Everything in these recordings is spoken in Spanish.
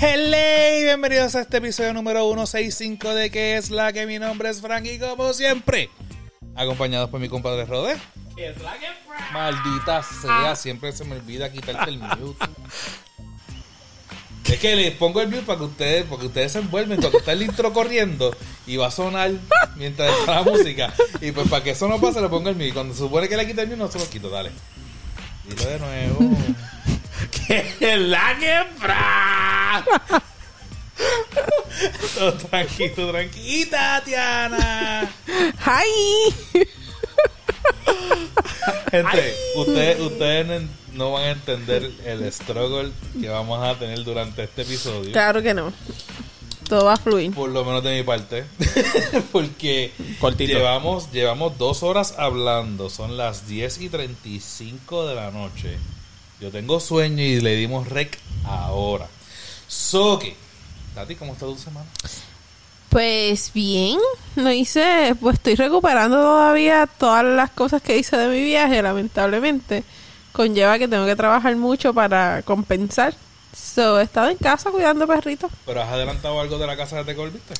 Hello, bienvenidos a este episodio número 165 de que es la que mi nombre es Frank y como siempre, acompañados por mi compadre Rode. es la que Maldita sea, siempre se me olvida quitarte el mute. Es que les pongo el mute para que ustedes, porque ustedes se envuelven cuando está el intro corriendo y va a sonar mientras está la música. Y pues para que eso no pase, le pongo el mute. Y cuando se supone que le quita el mute, no se lo quito, dale. Dilo de nuevo. que es la que Frank. Todo tranquilo, tranquila, Tatiana. ¡Hi! Gente, ustedes, ustedes no- van a entender el struggle que vamos a tener durante este episodio. Claro que no. Todo va a fluir. Por lo menos de mi parte. Porque Cortito. llevamos, llevamos dos horas hablando. Son las 10 y 35 de la noche. Yo tengo sueño y le dimos rec ahora. So que, Tati, ¿cómo está tu semana? Pues bien, no hice, pues estoy recuperando todavía todas las cosas que hice de mi viaje, lamentablemente. Conlleva que tengo que trabajar mucho para compensar. So, he estado en casa cuidando perritos. ¿Pero has adelantado algo de la casa de Tecol, viste?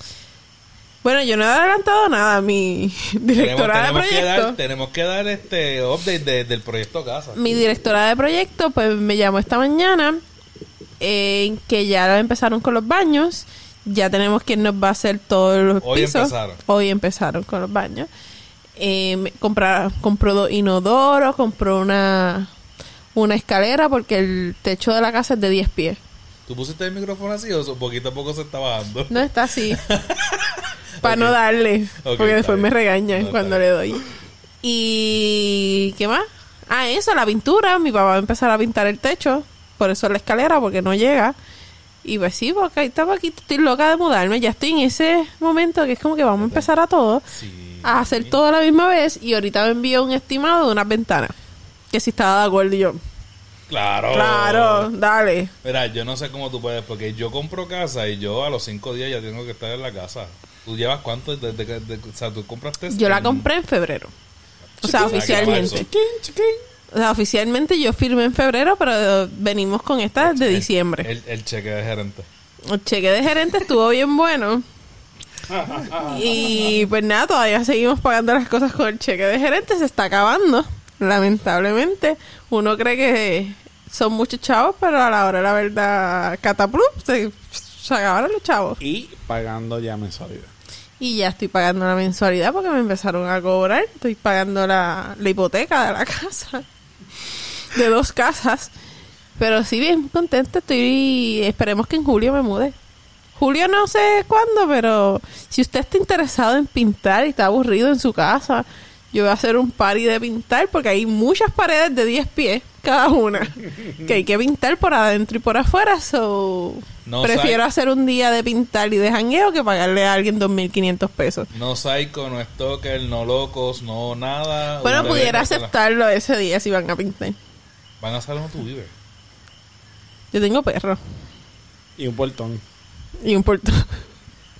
Bueno, yo no he adelantado nada. Mi Tenemos, directora de tenemos que dar, proyecto, tenemos que dar este update de- del proyecto casa. mi directora de proyecto, pues me llamó esta mañana eh, que ya empezaron con los baños. Ya tenemos quien nos va a hacer todos los Hoy pisos. empezaron. Hoy empezaron con los baños. Eh, comprar- compró dos inodoros, compró una, una escalera porque el techo de la casa es de 10 pies. ¿Tú pusiste el micrófono así o poquito a poco se está bajando? No está así. Para no darle. Porque después bien. me regañan No, cuando le doy. Y... ¿Qué más? Ah, eso, la pintura. Mi papá va a empezar a pintar el techo. Por eso la escalera, porque no llega. Y pues sí, porque ahí estaba aquí. Estoy loca de mudarme. Ya estoy en ese momento que es como que vamos a empezar a todo. Sí. A hacer todo a la misma vez. Y ahorita me envió un estimado de unas ventanas. Que si estaba de acuerdo y yo. Claro. Claro, dale. Mira, yo no sé cómo tú puedes, porque yo compro casa y yo a los cinco días ya tengo que estar en la casa. ¿Tú llevas cuánto? Desde que, de- o sea, tú compraste. Yo la compré en febrero. O sea, Chiquín. oficialmente. O sea, oficialmente yo firmé en febrero, pero venimos con esta desde diciembre. El, el cheque de gerente. El cheque de gerente estuvo bien bueno. Y pues nada, todavía seguimos pagando las cosas con el cheque de gerente. Se está acabando, lamentablemente. Uno cree que son muchos chavos, pero a la hora de la verdad, cataplup, se, se acabaron los chavos. Y pagando ya mensualidad. Y ya estoy pagando la mensualidad porque me empezaron a cobrar. Estoy pagando la, la hipoteca de la casa. De dos casas. Pero sí, bien contenta estoy. Esperemos que en julio me mude. Julio no sé cuándo, pero si usted está interesado en pintar y está aburrido en su casa, yo voy a hacer un party de pintar porque hay muchas paredes de 10 pies cada una que hay que pintar por adentro y por afuera. So, No prefiero hacer un día de pintar y de jangueo que pagarle a alguien 2.500 pesos. No psycho, no stalker, no locos, no nada. Bueno, pudiera aceptarlo ese día si van a pintar. Van a saber dónde tú vives. Yo tengo perro Y un portón. y un portón.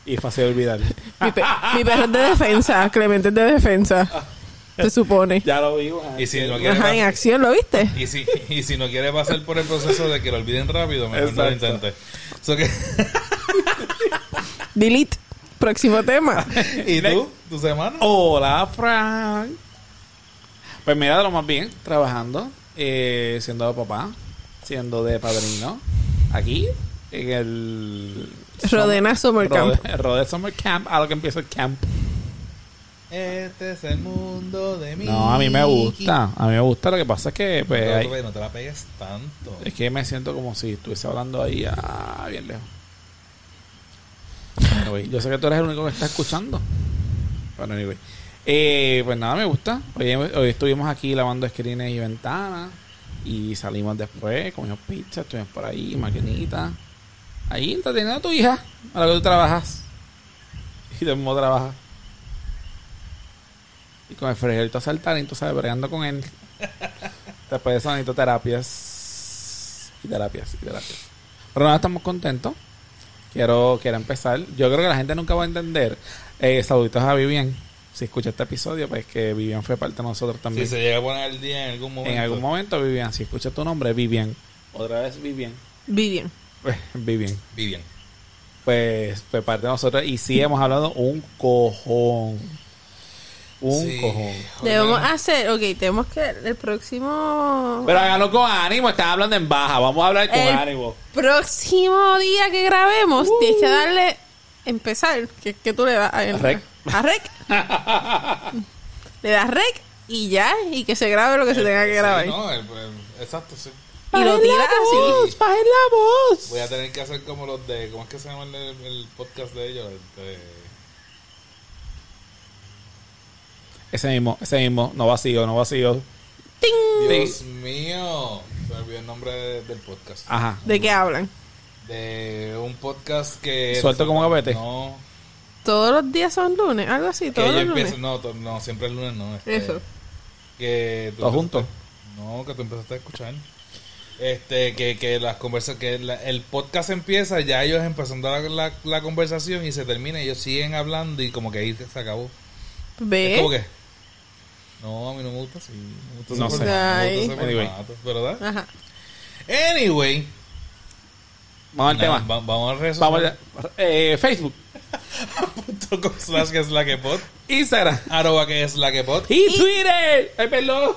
Y fácil de olvidar. mi, pe- mi perro es de defensa, Clemente es de defensa. Se supone. ya lo vivo. Y si no quiere Ajá, en acción, ¿lo viste? y si, y si no quiere pasar por el proceso de que lo olviden rápido, mejor no lo intente. So que- Delete. Próximo tema. ¿Y tú? ¿Tu semana? Hola, Frank. Pues mira, de lo más bien, trabajando, eh, siendo papá, siendo de padrino, aquí, en el... Rodena Summer Camp. Rode- Rode Summer Camp, a lo que empieza el camp. Este es el mundo de mí. No, a mí me gusta, a mí me gusta, lo que pasa es que, pues, hay- güey, no te la pegues tanto. es que me siento como si estuviese hablando ahí, ah, bien lejos. Anyway, yo sé que tú eres el único que está escuchando. Bueno, anyway. Eh, pues nada, me gusta. Hoy, hoy estuvimos aquí lavando screens y ventanas. Y salimos después, comimos pizza, estuvimos por ahí, maquinita. Ahí entreteniendo a tu hija, a la que tú trabajas. Y todo el mundo trabaja. Y con el frijolito saltarín, tú sabes, bregando con él. Después de eso necesito terapias. Y terapias, y terapias. Pero nada, estamos contentos. quiero, quiero empezar. Yo creo que la gente nunca va a entender. Eh, saluditos a Vivian. Si escucha este episodio, pues que Vivian fue parte de nosotros Si también. se llega a poner al día en algún momento. en algún momento, Vivian, si escucha tu nombre, Vivian. Otra vez Vivian. Vivian. Pues, Vivian. Vivian. Pues fue parte de nosotros. Y sí hemos hablado un cojón. Un Sí. cojón. Debemos hacer, ok, tenemos que el próximo Pero háganlo con ánimo, están hablando en baja. Vamos a hablar con El- ánimo. próximo día que grabemos tienes que darle empezar, que, que tú le das a, A rec. a rec. le das rec y ya, y que se grabe lo que se tenga que grabar. Sí, no, el- el- exacto, sí. Y lo tiras así. ¡Bajen la voz! Voy a tener que hacer como los de. ¿Cómo es que se llama el, el podcast de ellos? Ese mismo, ese mismo. No vacío, no vacío. ¡Ting! Dios mío. Se me olvidó el nombre de- del podcast. Ajá. ¿De qué hablan? De un podcast que. Suelto como gavete. No. Todos los días son lunes, algo así, Que todos los lunes. empiezan. No, to- no, siempre el lunes no. este, Eso. Que tú ¿Todos empezaste- juntos? No, que tú empezaste a escuchar. Este, que, que las conversas, que la- el podcast empieza, ya ellos empezando la, la, la conversación y se termina, ellos siguen hablando y como que ahí se acabó. ¿Ve? Es como que. No, a mí no me gusta así. Me gusta No sé. me gusta ese Anyway. formato, ¿Verdad? Ajá. Anyway. Vamos al nada, tema. va- vamos a Vamos allá. Eh, Facebook, Punto com slash que es la que pod. Instagram Arroba que es la que pod. y Twitter. Ay, perdón.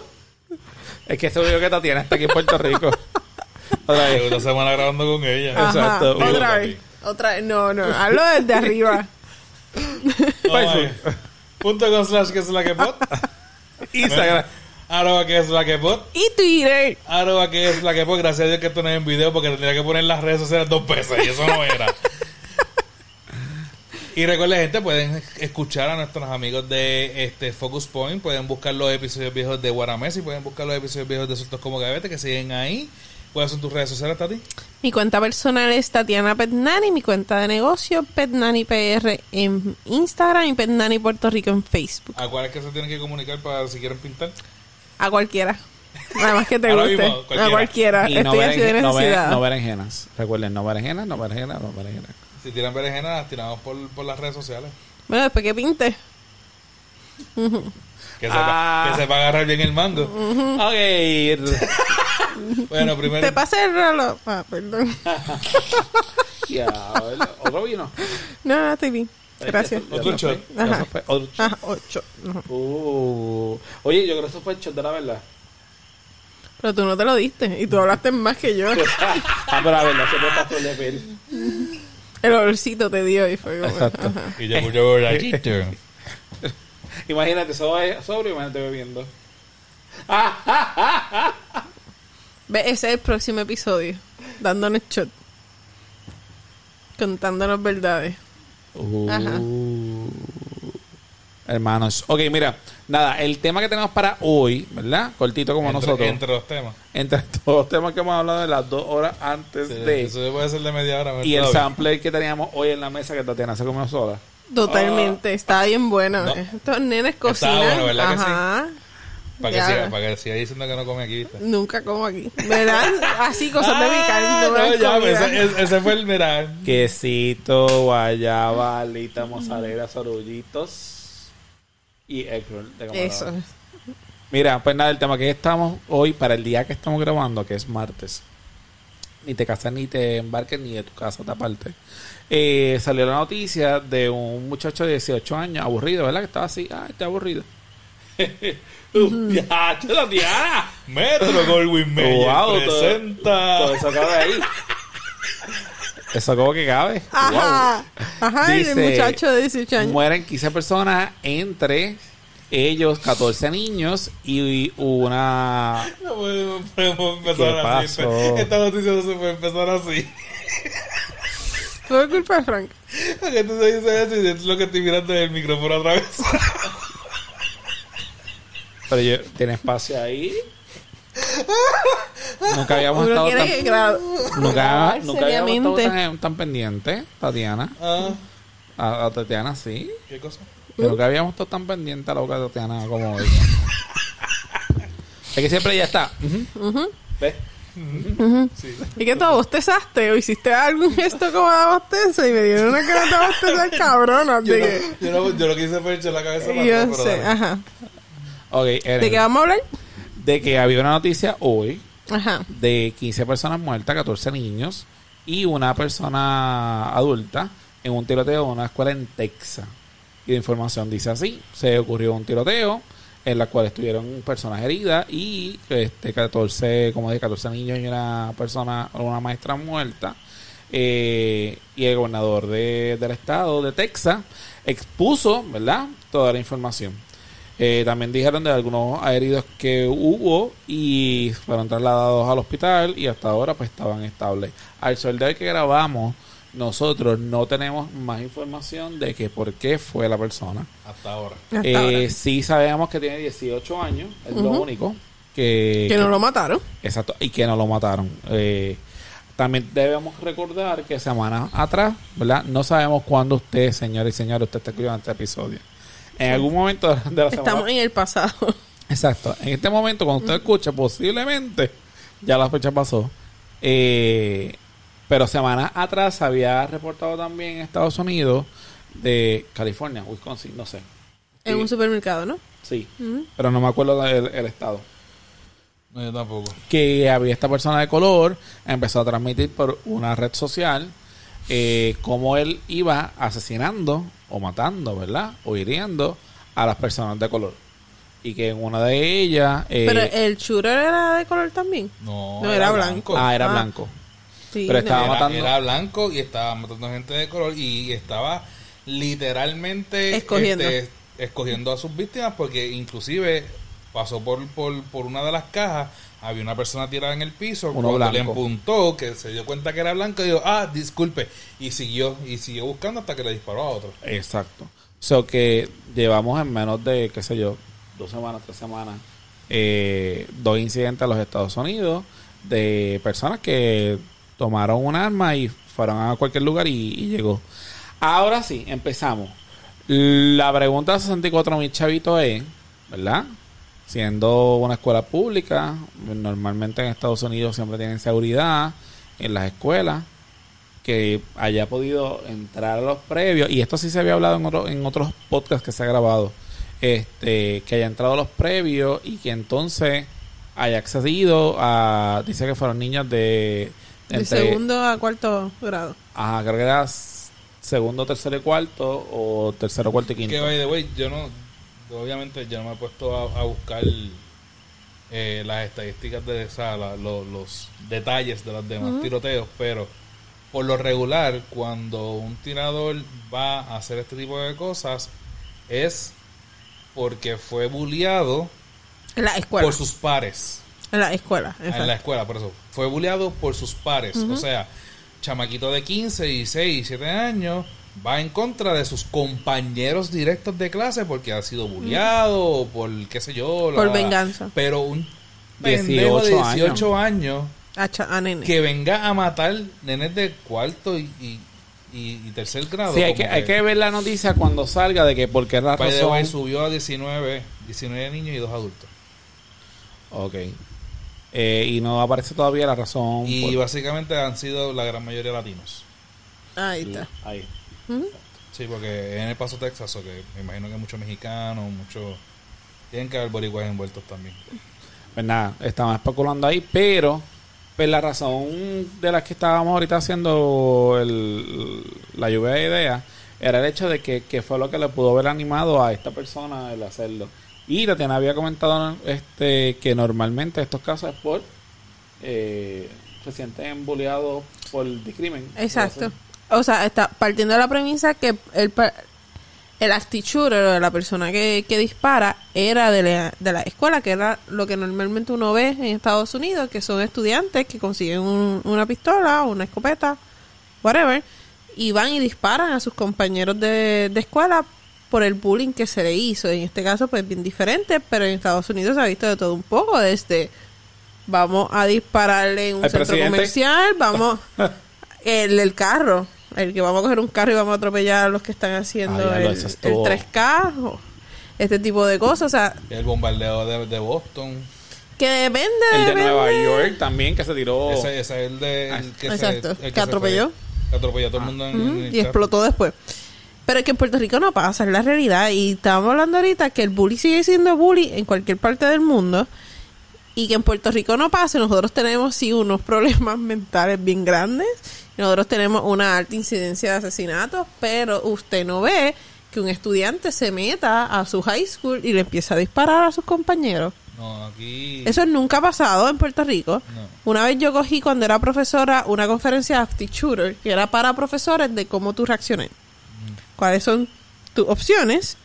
Es que ese video que Tatiana está aquí en Puerto Rico. Otra vez. Una semana grabando con ella. Ajá. Exacto. Otra Digo, vez. Otra vez. No, no. Hablo desde arriba. No, ay. Punto com slash que es la que pod. Instagram. Arroba que es la que pod. Y Twitter. Arroba que es la que pod. Gracias a Dios que esto no es en video porque tendría que poner las redes sociales dos veces y eso no era. Y recuerden, gente, pueden escuchar a nuestros amigos de este Focus Point, pueden buscar los episodios viejos de Guaramesi, pueden buscar los episodios viejos de Sueltos como Gavete que siguen ahí. ¿Cuáles son tus redes sociales, Tati? Mi cuenta personal es Tatiana Petnani. Mi cuenta de negocio, Petnani PR en Instagram y Petnani Puerto Rico en Facebook. ¿A cuál es que se tienen que comunicar para si quieren pintar? A cualquiera. Nada más que te guste. mismo, cualquiera. A cualquiera. Y no, Estoy así de necesidad. no berenjenas. Recuerden, no berenjenas, no berenjenas, no berenjenas. Si tiran berenjenas, las tiramos por, por las redes sociales. Bueno, después que pinte. Que sepa, Ah. que sepa agarrar bien el mango. Ok. Bueno, primero. Te pasé el reloj. Ah, perdón. Diablo. ¿Otro vino? No, no, estoy bien. Gracias. Ya Otro shot. ya Ajá. Otro shot. Ah, ocho. Ajá. Uh. Oye, yo creo que eso fue el shot de la verdad. Pero tú no te lo diste. Y tú hablaste más que yo. ah, pero la verdad, se me pasó el de piel. El olorcito te dio y fue como... Exacto. ajá. Y yo, yo, Imagínate, sobre, sobre imagínate bebiendo. Ve, ese es el próximo episodio. Dándonos shot. Contándonos verdades. Ajá. Uh. Hermanos. Ok, mira. Nada, el tema que tenemos para hoy, ¿verdad? Cortito como entre, nosotros. entre los temas. Entre todos los temas que hemos hablado de las dos horas antes Sí, de. Eso puede ser de media hora. Y el sampler que teníamos hoy en la mesa que Tatiana se comió sola. Totalmente. Está bien bueno. Ah. No. Estos nenes Está cocinan. bueno, ¿verdad que sí? Para que, siga, para que siga diciendo que no come aquí, ¿viste? Nunca como aquí. ¿Verdad? Así cosas de mi carne. Ah, no ya, ese, fue el, mira, Quesito, guayaba, alita, mozzarella, sorullitos y egg roll de camarón. Eso. Mira, pues nada, el tema que estamos hoy, para el día que estamos grabando, que es martes, ni te casas ni te embarques ni de tu casa te aparte. Eh, salió la noticia de un muchacho de 18 años, aburrido, ¿verdad? Que estaba así, ah, está aburrido. ya, la tía. Metro Goldwyn Mayer Wow, todo- presenta. Todo eso cabe ahí. Eso como que cabe. Ajá. Ajá. y Dice, el muchacho de 18 años. Mueren 15 personas entre ellos 14 niños y una No podemos, podemos empezar ¿Qué así. pasó? Esta noticia no se puede empezar así. Todo culpa de Frank. Porque tú dices eso y es lo que estoy mirando el micrófono otra vez. Pero yo, tiene espacio ahí. nunca habíamos Uno estado quiere tan, que gra- nunca, grabar nunca habíamos estado seriamente. tan, tan pendientes, Tatiana. Ah, A, a Tatiana sí. ¿Qué cosa? Que nunca habíamos estado tan pendientes a la boca de Tatiana como hoy. es que siempre ella está. ujú, ¿Ves? Sí. ¿Y que tú bostezaste o hiciste algún gesto como de bostezo? Y me dieron una cara de bostezar cabrona. Yo, De no, que, yo, no, yo lo quise fue echar la cabeza para yo sé, dale. ajá. Ok, Eren, ¿De qué vamos a hablar? de que había una noticia hoy Ajá. de 15 personas muertas, 14 niños y una persona adulta en un tiroteo en una escuela en Texas. Y la información dice así, se ocurrió un tiroteo en la cual estuvieron personas heridas y este 14, como dije, 14 niños y una persona, una maestra muerta. Eh, y el gobernador de- del estado de Texas expuso, ¿verdad?, toda la información. Eh, también dijeron de algunos heridos que hubo y fueron trasladados al hospital y hasta ahora pues estaban estables. Al sol de hoy que grabamos, nosotros no tenemos más información de que por qué fue la persona. Hasta ahora. Hasta Eh, ahora. sí sabemos que tiene 18 años, es lo único que... Que no lo mataron. Exacto, y que no lo mataron. Eh, también debemos recordar que semanas atrás, ¿verdad? No sabemos cuándo usted, señor y señora, usted está escuchando este episodio. En algún momento de la semana. Estamos en el pasado. Exacto. En este momento, cuando usted escucha, posiblemente ya la fecha pasó. Eh, pero semanas atrás se había reportado también en Estados Unidos de California, Wisconsin, no sé. En Sí. un supermercado, ¿no? Sí, pero no me acuerdo del el estado. No, yo tampoco. que había esta persona de color, empezó a transmitir por una red social eh, cómo él iba asesinando o matando, ¿verdad? O hiriendo a las personas de color. Y que en una de ellas... eh, Pero el shooter era de color también. No, No, era blanco. ah, era ah. blanco. Sí, Pero estaba era, matando- era blanco y estaba matando gente de color y estaba literalmente Escogiendo. este, escogiendo a sus víctimas porque inclusive pasó por, por, por una de las cajas había una persona tirada en el piso Uno cuando le blanco. empuntó que se dio cuenta que era blanco y dijo ah disculpe y siguió y siguió buscando hasta que le disparó a otro Exacto. So que llevamos en menos de, qué sé yo, dos semanas, tres semanas, eh, dos incidentes en los Estados Unidos de personas que tomaron un arma y fueron a cualquier lugar y, llegó. Ahora sí, empezamos. La pregunta de 64 mil chavitos es, ¿verdad? Siendo una escuela pública, normalmente en Estados Unidos siempre tienen seguridad en las escuelas que haya podido entrar a los previos, y esto sí se había hablado en, otro- en otros podcasts que se ha grabado, este, que haya entrado a los previos y que entonces haya accedido a, dice que fueron niños de... De entre- segundo a cuarto grado. Ajá, creo que era s- segundo, tercero y cuarto, o tercero, cuarto y quinto. que by the way yo no obviamente yo no me he puesto a, a buscar eh, las estadísticas de o sea, la- lo- los detalles de los demás tiroteos pero por lo regular cuando un tirador va a hacer este tipo de cosas es porque fue la escuela. por sus pares En la escuela. en la escuela, por eso. Fue bulleado por sus pares. O sea, chamaquito de 15, 16, 17 años va en contra de sus compañeros directos de clase porque ha sido bulleado o por qué sé yo. Por la- venganza. Pero un pendejo de 18 18 años, A, a nene. que venga a matar nenes de cuarto y, y, y- y tercer grado. Sí, hay que, hay que ver la noticia cuando salga de que por qué razón... subió a 19, 19 niños y dos adultos. Ok. Eh, y no aparece todavía la razón. Y por- básicamente han sido la gran mayoría latinos. Ahí está. Ahí. Sí, porque en El Paso, Texas, o que me imagino que muchos mexicanos, muchos... Tienen que haber boricuas envueltos también. Pues nada, estaban especulando ahí, pero pues la razón de la que estábamos ahorita haciendo el- la lluvia de ideas era el hecho de que, que fue lo que le pudo haber animado a esta persona el hacerlo. Y Tatiana había comentado este que normalmente estos casos es por eh, se sienten bulleados por discrimen. Exacto. O sea, está partiendo de la premisa que el, el o la persona que, que dispara era de la, de la escuela, que era lo que normalmente uno ve en Estados Unidos, que son estudiantes que consiguen un- una pistola, una escopeta, whatever, y van y disparan a sus compañeros de, de escuela por el bullying que se le hizo. En este caso, pues bien diferente, pero en Estados Unidos se ha visto de todo un poco, desde vamos a dispararle en un centro presidente. comercial, vamos el, el carro, el que vamos a coger un carro y vamos a atropellar a los que están haciendo Ah, el, dices el todo. 3K, o este tipo de cosas, o sea, El bombardeo de, de Boston. Que depende. El de depende. Nueva York también, que se tiró. Ese, ese es el de el que, se, Exacto, el que atropelló. fue. Que atropelló a todo el mundo en, Ujú, en el y carro. explotó después. Pero es que en Puerto Rico no pasa, es la realidad. Y estábamos hablando ahorita que el bully sigue siendo bully en cualquier parte del mundo. Y que en Puerto Rico no pasa. Nosotros tenemos sí unos problemas mentales bien grandes. Nosotros tenemos una alta incidencia de asesinatos. Pero usted no ve que un estudiante se meta a su high school y le empieza a disparar a sus compañeros. No, aquí. Eso nunca ha pasado en Puerto Rico. No. Una vez yo cogí cuando era profesora una conferencia de Active Shooter que era para profesores de cómo tú reaccionas. Cuáles son tus opciones.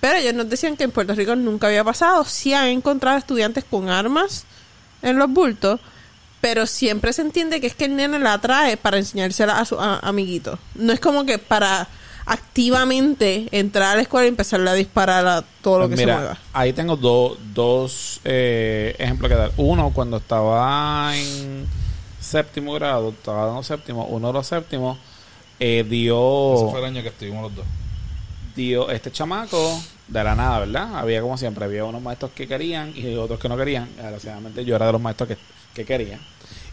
Pero ellos nos decían que en Puerto Rico nunca había pasado. Sí han encontrado estudiantes con armas en los bultos. Pero siempre se entiende que es que el nene la trae para enseñársela a sus a- amiguitos. No es como que para activamente entrar a la escuela y empezarle a disparar a todo lo Pues que mira, se mueva. ahí tengo do- dos eh, ejemplos que dar. Uno, cuando estaba en séptimo grado, estaba dando séptimo, uno de los séptimos, eh, Ese dio, fue el año que estuvimos los dos. dio este chamaco de la nada, ¿verdad? Había como siempre, había unos maestros que querían y otros que no querían. Desgraciadamente yo era de los maestros que, que querían.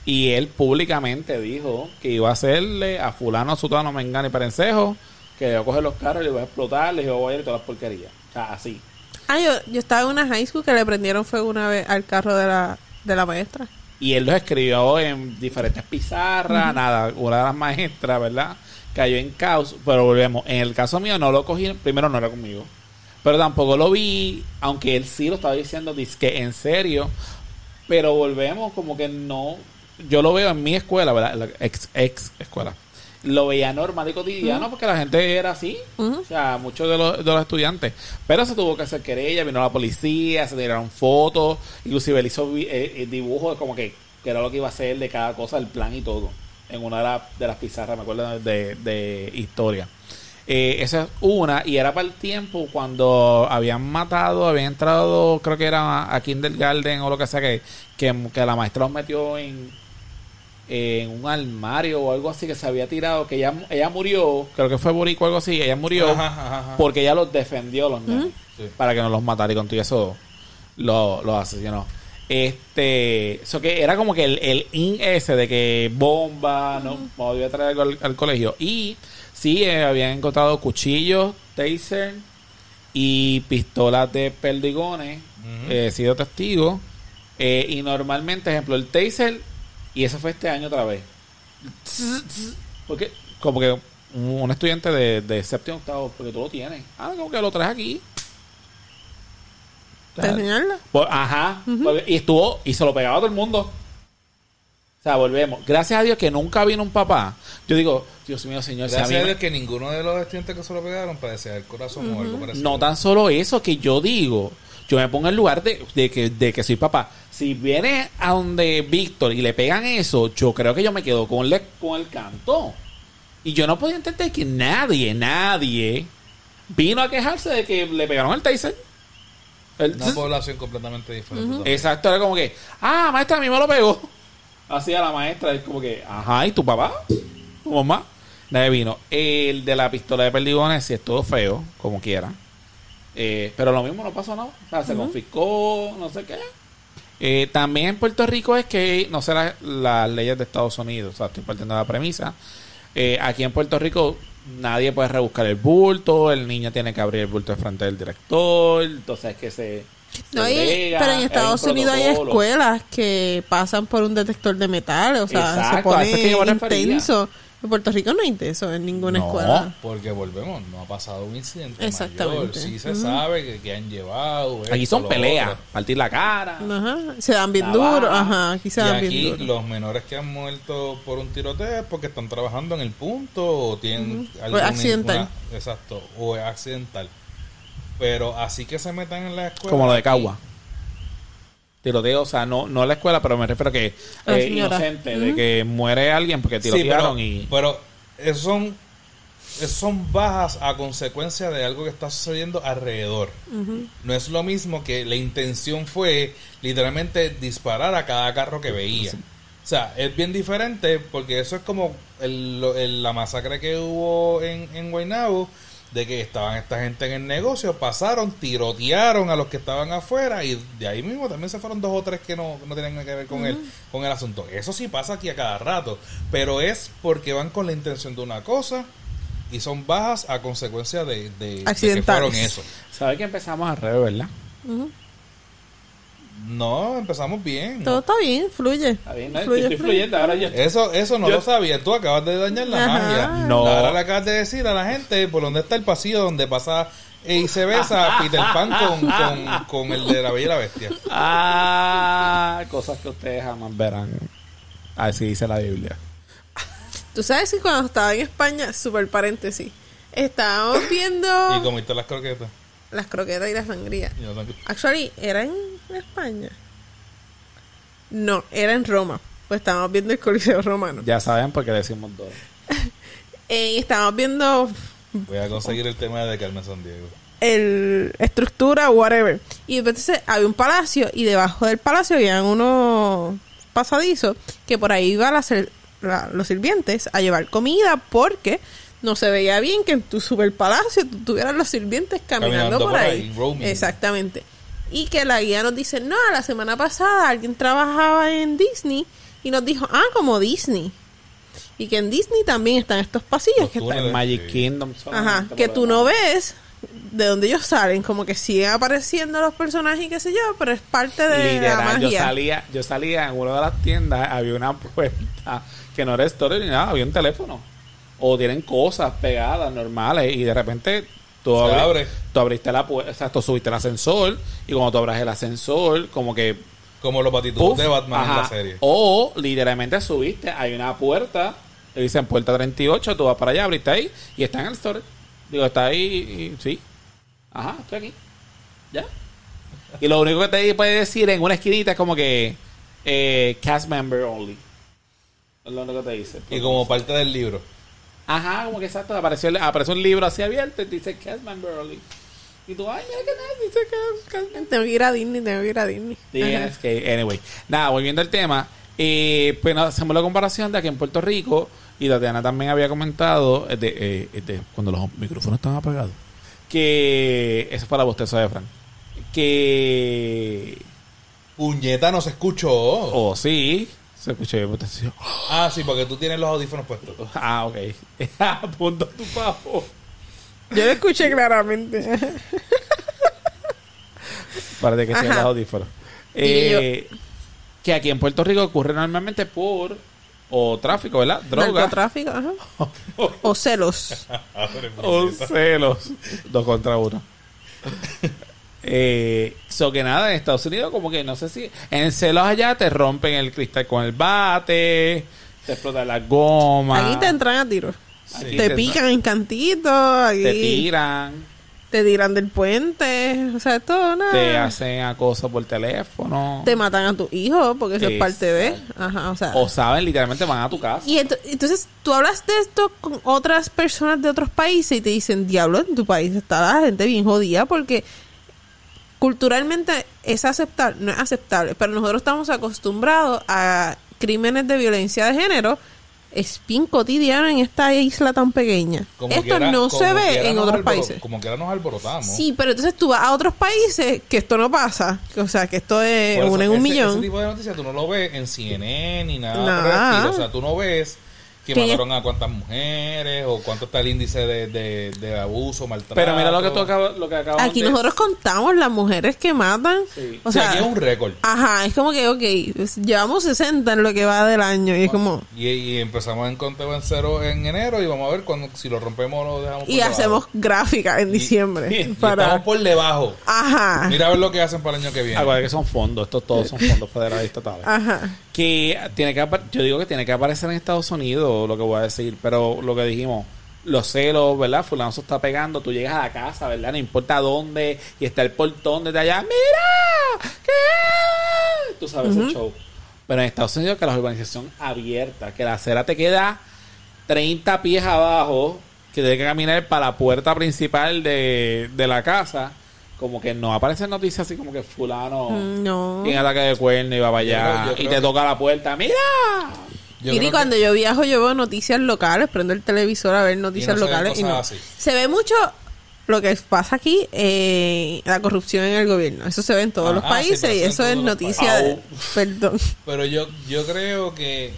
Y él públicamente dijo que iba a hacerle a fulano, sutano, mengano y perencejo, que iba a coger los carros y le iba a explotar, le iba a ir y todas las porquerías. O sea, así. Ah, yo, yo estaba en una high school que le prendieron fuego una vez al carro de la, de la maestra. Y él los escribió en diferentes pizarras, nada, una de las maestras, ¿verdad? Cayó en caos, pero volvemos. En el caso mío no lo cogí, primero no era conmigo, pero tampoco lo vi, aunque él sí lo estaba diciendo, que en serio, pero volvemos como que no, yo lo veo en mi escuela, ¿verdad? La ex, ex escuela. Lo veía normal y cotidiano porque la gente era así, o sea, muchos de los, de los estudiantes. Pero se tuvo que hacer querella, vino la policía, se tiraron fotos, inclusive él hizo eh, eh, dibujos como que, que era lo que iba a hacer de cada cosa, el plan y todo, en una de, la- de las pizarras, me acuerdo de, de historia. Eh, esa es una, y era para el tiempo cuando habían matado, habían entrado, creo que era a Kindergarten o lo que sea, que, que, que la maestra los metió en, en un armario o algo así que se había tirado, que ella, ella murió, creo que fue Borico o algo así, ella murió Ajá, ajá, ajá. porque ella los defendió los nenes para que no los matara y con todo eso los lo asesinó. Este, eso que era como que el, el in ese de que bomba, no, voy a traer algo al, al colegio. Y sí, eh, habían encontrado cuchillos, taser y pistolas de perdigones. Eh, he sido testigo. Eh, y normalmente, ejemplo, el taser, y eso fue este año otra vez. Porque, como que un, estudiante de, de séptimo octavo, porque tú lo tienes. Ah, como que lo traes aquí. ¿Para enseñarla? Pues, ajá. Porque- Y estuvo, y se lo pegaba a todo el mundo. O sea, volvemos. Gracias a Dios que nunca vino un papá. Yo digo, Dios mío, señor, si a Gracias a me- Dios que ninguno de los estudiantes que se lo pegaron padecía el corazón o algo parecido. No tan solo eso, que yo digo, yo me pongo en lugar de, de que, de que soy papá. Si viene a donde Víctor y le pegan eso, yo creo que yo me quedo con, le- con el canto. Y yo no podía entender que nadie, nadie vino a quejarse de que le pegaron el taser. El Una población completamente diferente. Exacto, era como que, ah, maestra, a mí me lo pegó. Así a la maestra, es como que, ajá, ¿y tu papá? ¿Tu mamá? Nadie vino. El de la pistola de perdigones, sí es todo feo, como quiera. Eh, pero lo mismo no pasó nada. O sea, se confiscó, no sé qué. Eh, también en Puerto Rico es que, no sé la- las leyes de Estados Unidos, o sea, estoy partiendo de la premisa. Eh, aquí en Puerto Rico nadie puede rebuscar el bulto, el niño tiene que abrir el bulto de frente del director, entonces es que se... se No, y- brega, pero en hay Estados Unidos hay escuelas que pasan por un detector de metales, o sea, se Exacto, a eso es pone que intenso. En Puerto Rico no hay eso en ninguna no, escuela. porque volvemos, no ha pasado un incidente Exactamente. mayor. Sí se sabe que, que han llevado. Aquí esto, son peleas, partir la cara. Ajá, se dan bien duro, ajá, aquí se Y dan aquí bien duro. los menores que han muerto por un tiroteo es porque están trabajando en el punto o tienen Ujú. alguna- O es accidental. una- exacto, o es accidental. Pero así que se metan en la escuela. Como lo de Cagua. Tiroteo, o sea, no, no la escuela, pero me refiero a que eh, señora. inocente, de que muere alguien porque Sí, pero, tirotearon y... pero esos son, esos son bajas a consecuencia de algo que está sucediendo alrededor. No es lo mismo que la intención fue literalmente disparar a cada carro que veía. O sea, es bien diferente porque eso es como el- la masacre que hubo en, en Guaynabo, de que estaban esta gente en el negocio, pasaron, tirotearon a los que estaban afuera y de ahí mismo también se fueron dos o tres que no, no tienen nada que ver con, el, con el asunto. Eso sí pasa aquí a cada rato, pero es porque van con la intención de una cosa y son bajas a consecuencia de, de- de que fueron eso. ¿Sabes que empezamos al revés, verdad? Ujú. No, empezamos bien. Todo está bien, fluye. Está bien, ¿no? Fluye, estoy fluye. fluyendo. Ahora yo... Eso, eso no Yo- lo sabía. Tú acabas de dañar la Ajá. magia. No. Ahora le acabas de decir a la gente por dónde está el pasillo donde pasa eh, y se besa Peter Pan con, con, con el de la Bella y la Bestia. Ah, cosas que ustedes jamás verán. Así dice la Biblia. Tú sabes que cuando estaba en España, super paréntesis, estábamos viendo Y comiste las croquetas. las croquetas y la sangría. Actually, ¿era en España? No, era en Roma. Pues estábamos viendo el Coliseo Romano. Ya saben por qué decimos dos. Eh, y estábamos viendo Voy a conseguir el tema de Carmen San Diego. el estructura, whatever. Y entonces había un palacio y debajo del palacio había unos pasadizos que por ahí iban los sirvientes a llevar comida porque no se veía bien que en tu super palacio tú tuvieras los sirvientes caminando, Caminando por, por ahí. Exactamente. Y que la guía nos dice, no, la semana pasada alguien trabajaba en Disney y nos dijo, ah, como Disney. Y que en Disney también están estos pasillos Los que están. En Magic. Kingdom. Ajá, que tú no ves de dónde ellos salen, como que siguen apareciendo los personajes y qué sé yo, pero es parte de la Literal, yo magia. salía, yo salía en una de las tiendas, había una puerta que no era storage ni nada, había un teléfono. O tienen cosas pegadas normales y de repente tú, abri- abre. tú abriste la puerta, o sea, tú subiste el ascensor y cuando tú abras el ascensor, como que Como los batitudes Puff, de Batman en ajá. la serie. O literalmente subiste, hay una puerta, le dicen puerta 38, tú vas para allá, abriste ahí y está en el store. Digo, está ahí, y- sí. Ajá, estoy aquí. Ya. Y lo único que te puede decir en una esquinita es como que eh, cast member only. Es lo único que te dice. Y como parte del libro. Ajá, como que exacto, apareció, apareció un libro así abierto y te dice cast member only. Y tú, ay, mira que nada, dice member Tengo que ir a Disney, tengo que ir a Disney. Tienes que, anyway. Nada, volviendo al tema, eh, pues nada, hacemos la comparación de aquí en Puerto Rico y Tatiana también había comentado eh, de, eh, de cuando los micrófonos estaban apagados que eso fue la bostezo de Frank que Puñeta, no se escuchó. oh sí se escuchó bien bostezo. Ah, sí, porque tú tienes los audífonos puestos. ah ok apunta tu pavo Yo lo escuché claramente. Parece que sea Ajá. los audífonos. Eh, que aquí en Puerto Rico ocurre normalmente por o tráfico, ¿verdad? Droga ajá. O celos. O celos. Dos contra uno. eh, so que nada, en Estados Unidos, como que no sé si. En celos allá te rompen el cristal con el bate, te explotan las gomas. Aquí te entran a tiros. Aquí Te pican en cantitos, aquí Te tiran, te tiran del puente, o sea, todo nada. te hacen acoso por teléfono. Te matan a tu hijo, porque eso es parte de. Ajá, o sea. O saben, literalmente van a tu casa. Y ento- entonces tú hablas de esto con otras personas de otros países y te dicen, diablo, en tu país está la gente bien jodida porque culturalmente es aceptable, no es aceptable, pero nosotros estamos acostumbrados a crímenes de violencia de género. Es bien cotidiano en esta isla tan pequeña. Como Esto no se ve en otros países. Como que ahora nos alborotamos. Sí, pero entonces tú vas a otros países que esto no pasa. O sea, que esto es eso, uno en un ese- millón. Ese tipo de noticias tú no lo ves en CNN ni nada, Nada. por el estilo. O sea, tú no ves que Que mataron a cuántas mujeres o cuánto está el índice de, de, de abuso, maltrato. Pero mira lo que tú acabas, lo que acabas Aquí de- nosotros contamos las mujeres que matan. Sí. O sea, aquí es un récord. Ajá, es como que, ok, pues, llevamos 60 en lo que va del año y es como... Y, y empezamos en conteo en cero en enero y vamos a ver cuando, si lo rompemos o lo dejamos por Y debajo. hacemos gráfica en diciembre. Y para... estamos por debajo. Ajá, Mira a ver lo que hacen para el año que viene. Acuérdate que son fondos, estos todos son fondos federales estatales. ajá. Que tiene que yo digo que tiene que aparecer en Estados Unidos, lo que voy a decir, pero lo que dijimos, los celos, ¿verdad? Fulano se está pegando, tú llegas a la casa, ¿verdad? No importa dónde, y está el portón desde allá, ¡mira! ¿Qué? Tú sabes el show. Pero en Estados Unidos que la urbanización abierta, que la acera te queda 30 pies abajo, que tienes que caminar para la puerta principal de, de la casa, como que no aparecen noticias así como que fulano Mm, No. tiene ataque de cuerno y va para Yo allá creo- yo y te que- toca la puerta, ¡mira! Yo y cuando yo viajo yo veo noticias locales, prendo el televisor a ver noticias Y no locales y no. así. Se ve mucho lo que pasa aquí, eh, la corrupción en el gobierno. Eso se ve en todos Ah, los ah, sí, países y eso es noticia de... Perdón. Pero yo, yo creo que.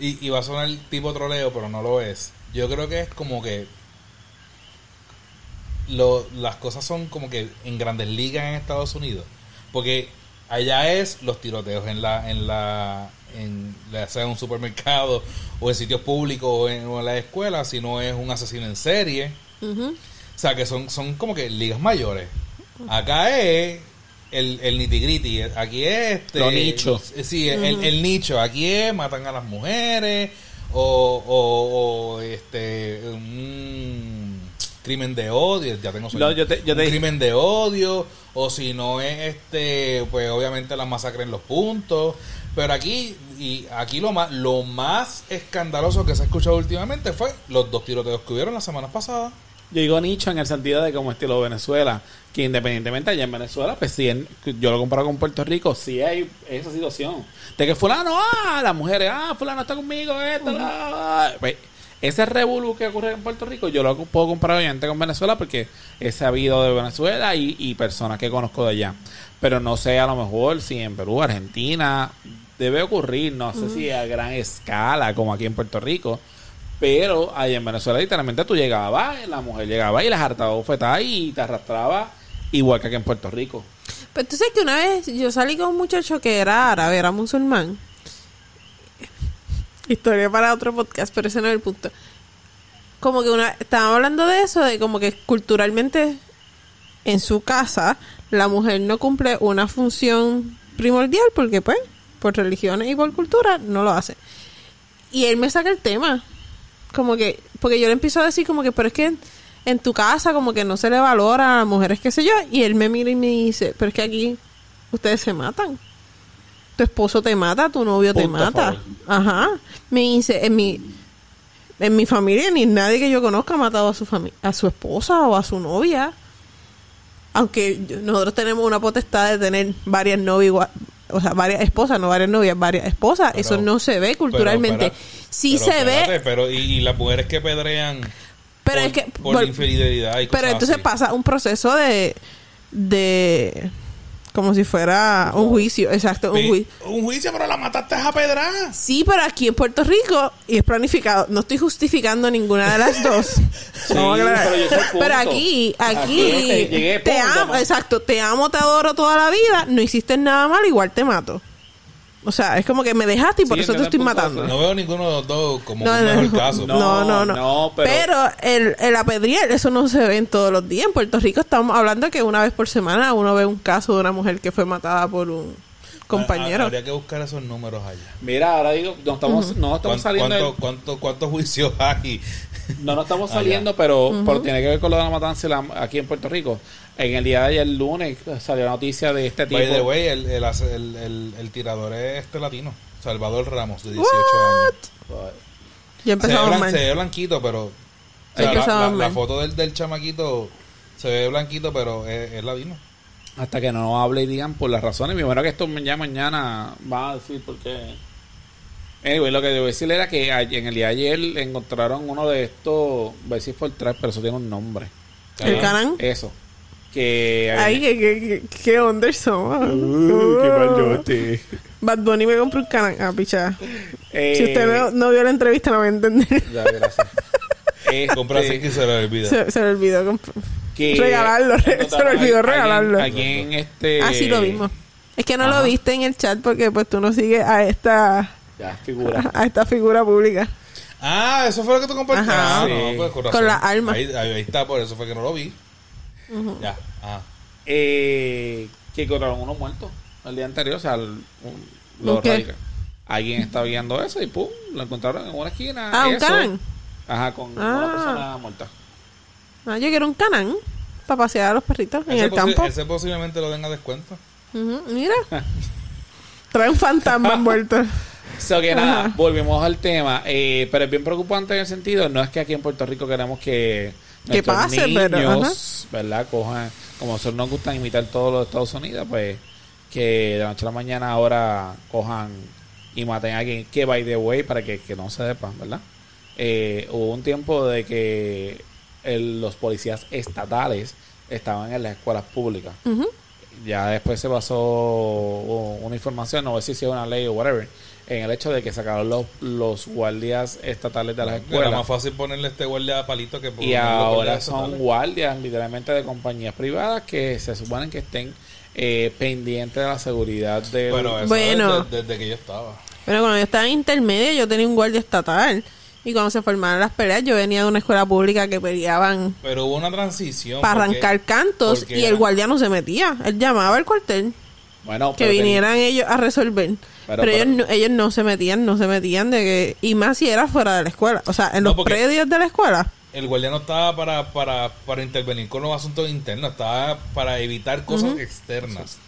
Y, y va a sonar tipo troleo, pero no lo es. Yo creo que es como que. Lo, las cosas son como que en grandes ligas en Estados Unidos. Porque allá es los tiroteos en la. En la en, ya sea en un supermercado o en sitios públicos o en, o en la escuela, si no es un asesino en serie. O sea, que son, son como que ligas mayores. Acá es el, el nitty-gritty. Aquí es este... Lo nicho. Sí, el, el nicho. Aquí es matan a las mujeres o, o, o, este un crimen de odio. Ya tengo. No, yo te- yo te un crimen de odio o si no es este pues obviamente la masacre en los puntos pero aquí y aquí lo más lo más escandaloso que se ha escuchado últimamente fue los dos tiroteos que hubieron la semana pasada Yo digo nicho en el sentido de como estilo Venezuela, que independientemente allá en Venezuela, pues sí, en- yo lo comparo con Puerto Rico, sí hay esa situación. De que fulano, ah, las mujeres, ah, fulano está conmigo, esto, la, la". Pues, ese revolú que ocurre en Puerto Rico, yo lo puedo comparar obviamente con Venezuela porque he sabido de Venezuela y, personas que conozco de allá. Pero no sé a lo mejor si en Perú, Argentina, debe ocurrir, no sé si a gran escala como aquí en Puerto Rico. Pero ahí en Venezuela literalmente tú llegabas, la mujer llegaba y las hartaba bofetadas y te arrastraba igual que aquí en Puerto Rico. Pero tú sabes que una vez yo salí con un muchacho que era árabe, era musulmán. Historia para otro podcast, pero ese no es el punto. Como que una estábamos hablando de eso, de como que culturalmente en su casa la mujer no cumple una función primordial porque pues por religiones y por cultura no lo hace. Y él me saca el tema. Como que, porque yo le empiezo a decir como que, pero es que en, tu casa como que no se le valora a las mujeres, qué sé yo. Y él me mira y me dice, pero es que aquí ustedes se matan. Tu esposo te mata, tu novio te Punto mata. Ajá. Me dice, en mi, en mi familia ni nadie que yo conozca ha matado a su a su esposa o a su novia. Aunque nosotros tenemos una potestad de tener varias novias, o sea, varias esposas, no varias novias, varias esposas. Pero- Eso no se ve culturalmente. Pero, sí se espérate, ve, pero y, y las mujeres que pedrean pero por, es que por infidelidad y cosas pero entonces así. pasa un proceso de de como si fuera un juicio, exacto, un juicio. un juicio pero la mataste a pedras Sí, pero aquí en Puerto Rico y es planificado. No estoy justificando ninguna de las dos. Pero yo punto. Pero aquí, aquí, Aquí te- punto, amo, exacto, te amo, te adoro toda la vida. No hiciste nada mal, igual te mato. O sea, es como que me dejaste y por Sí, eso te estoy matando. no veo ninguno de los dos como No, un no, mejor no. caso No. No, no, no. pero- pero el, el apedrear, eso no se ve en todos los días. En Puerto Rico estamos hablando que una vez por semana uno ve un caso de una mujer que fue matada por un compañero. Ha- Habría que buscar esos números allá. Mira, ahora digo, no estamos, no estamos ¿Cuánto, saliendo, cuánto- cuánto- ¿Cuántos juicios hay? No nos estamos Ah, saliendo, pero, pero tiene que ver con lo de la matanza la- aquí en Puerto Rico. En el día de ayer, el lunes, salió la noticia de este tipo. By the way, el, el, el, el- el tirador es este latino, Salvador Ramos, de 18 años. Ya Se ve, se ve blanquito, pero... o sea, la, la- la foto del, del chamaquito se ve blanquito, pero es, es latino. Hasta que no hable y digan por las razones. Me imagino que esto ya mañana va a decir por qué. Anyway, lo que debo decir era que en el día de ayer encontraron uno de estos, voy a decir por tres, pero eso tiene un nombre. ¿El canán? Eso. Que... Ay, qué, qué, qué, qué under somos. Uh, qué mayote. Bad Bunny me compró un canal. Ah, picha. Eh, Si usted no, no vio la entrevista, no va a entender. Ya, gracias. Este, Compra así que se le olvida. se, se le olvidó que Regalarlo, se me olvidó regalarlo. alguien, este... Ah, sí, lo vimos. Es que no Ajá. lo viste en el chat porque pues tú no sigues a esta Ya, figura. a esta figura pública. Ah, eso fue lo que tú compartiste. Ajá. Ah, Sí. no, pues con Con la alma. Ahí, ahí- está, por eso fue que no lo vi. Ya, ah. eh, que encontraron uno muerto el día anterior, o sea, el- un- los Ok. radicales. Alguien estaba viendo eso y pum, lo encontraron en una esquina. Ah, un eso. canán. Ajá, con Ah. una persona muerta. Ah, yo quiero un canán para pasear a los perritos en el campo. ese posiblemente lo den a descuento. Ujú, Mira. Trae un fantasma envuelto. So que nada, Ajá. volvemos al tema. eh, pero es bien preocupante en el sentido, no es que aquí en Puerto Rico queremos que Que pero, niños, ¿verdad? Cojan, como nosotros nos gusta imitar todos los Estados Unidos, pues que de la noche a la mañana ahora cojan y maten a alguien que by the way para que, que no se sepan, ¿verdad? eh, hubo un tiempo de que el- los policías estatales estaban en las escuelas públicas. Ya después se pasó una información, no sé si es una ley o whatever, en el hecho de que sacaron los, los guardias estatales de las Era escuelas. más fácil ponerle este guardia a palito que Y ahora son estatales. guardias literalmente de compañías privadas que se suponen que estén eh, pendientes de la seguridad del... Pero eso Bueno. desde, desde que yo estaba. Pero cuando yo estaba en intermedia, yo tenía un guardia estatal. Y cuando se formaron las peleas, yo venía de una escuela pública que peleaban Pero hubo una transición. para porque- arrancar cantos porque y el era- guardia no se metía. Él llamaba al cuartel bueno, que ten- vinieran ellos a resolver. Pero, Pero- ellos, no, ellos no se metían, no se metían de que... Y más si era fuera de la escuela. O sea, en No, los predios de la escuela. El guardia no estaba para, para, para intervenir con los asuntos internos, estaba para evitar cosas externas.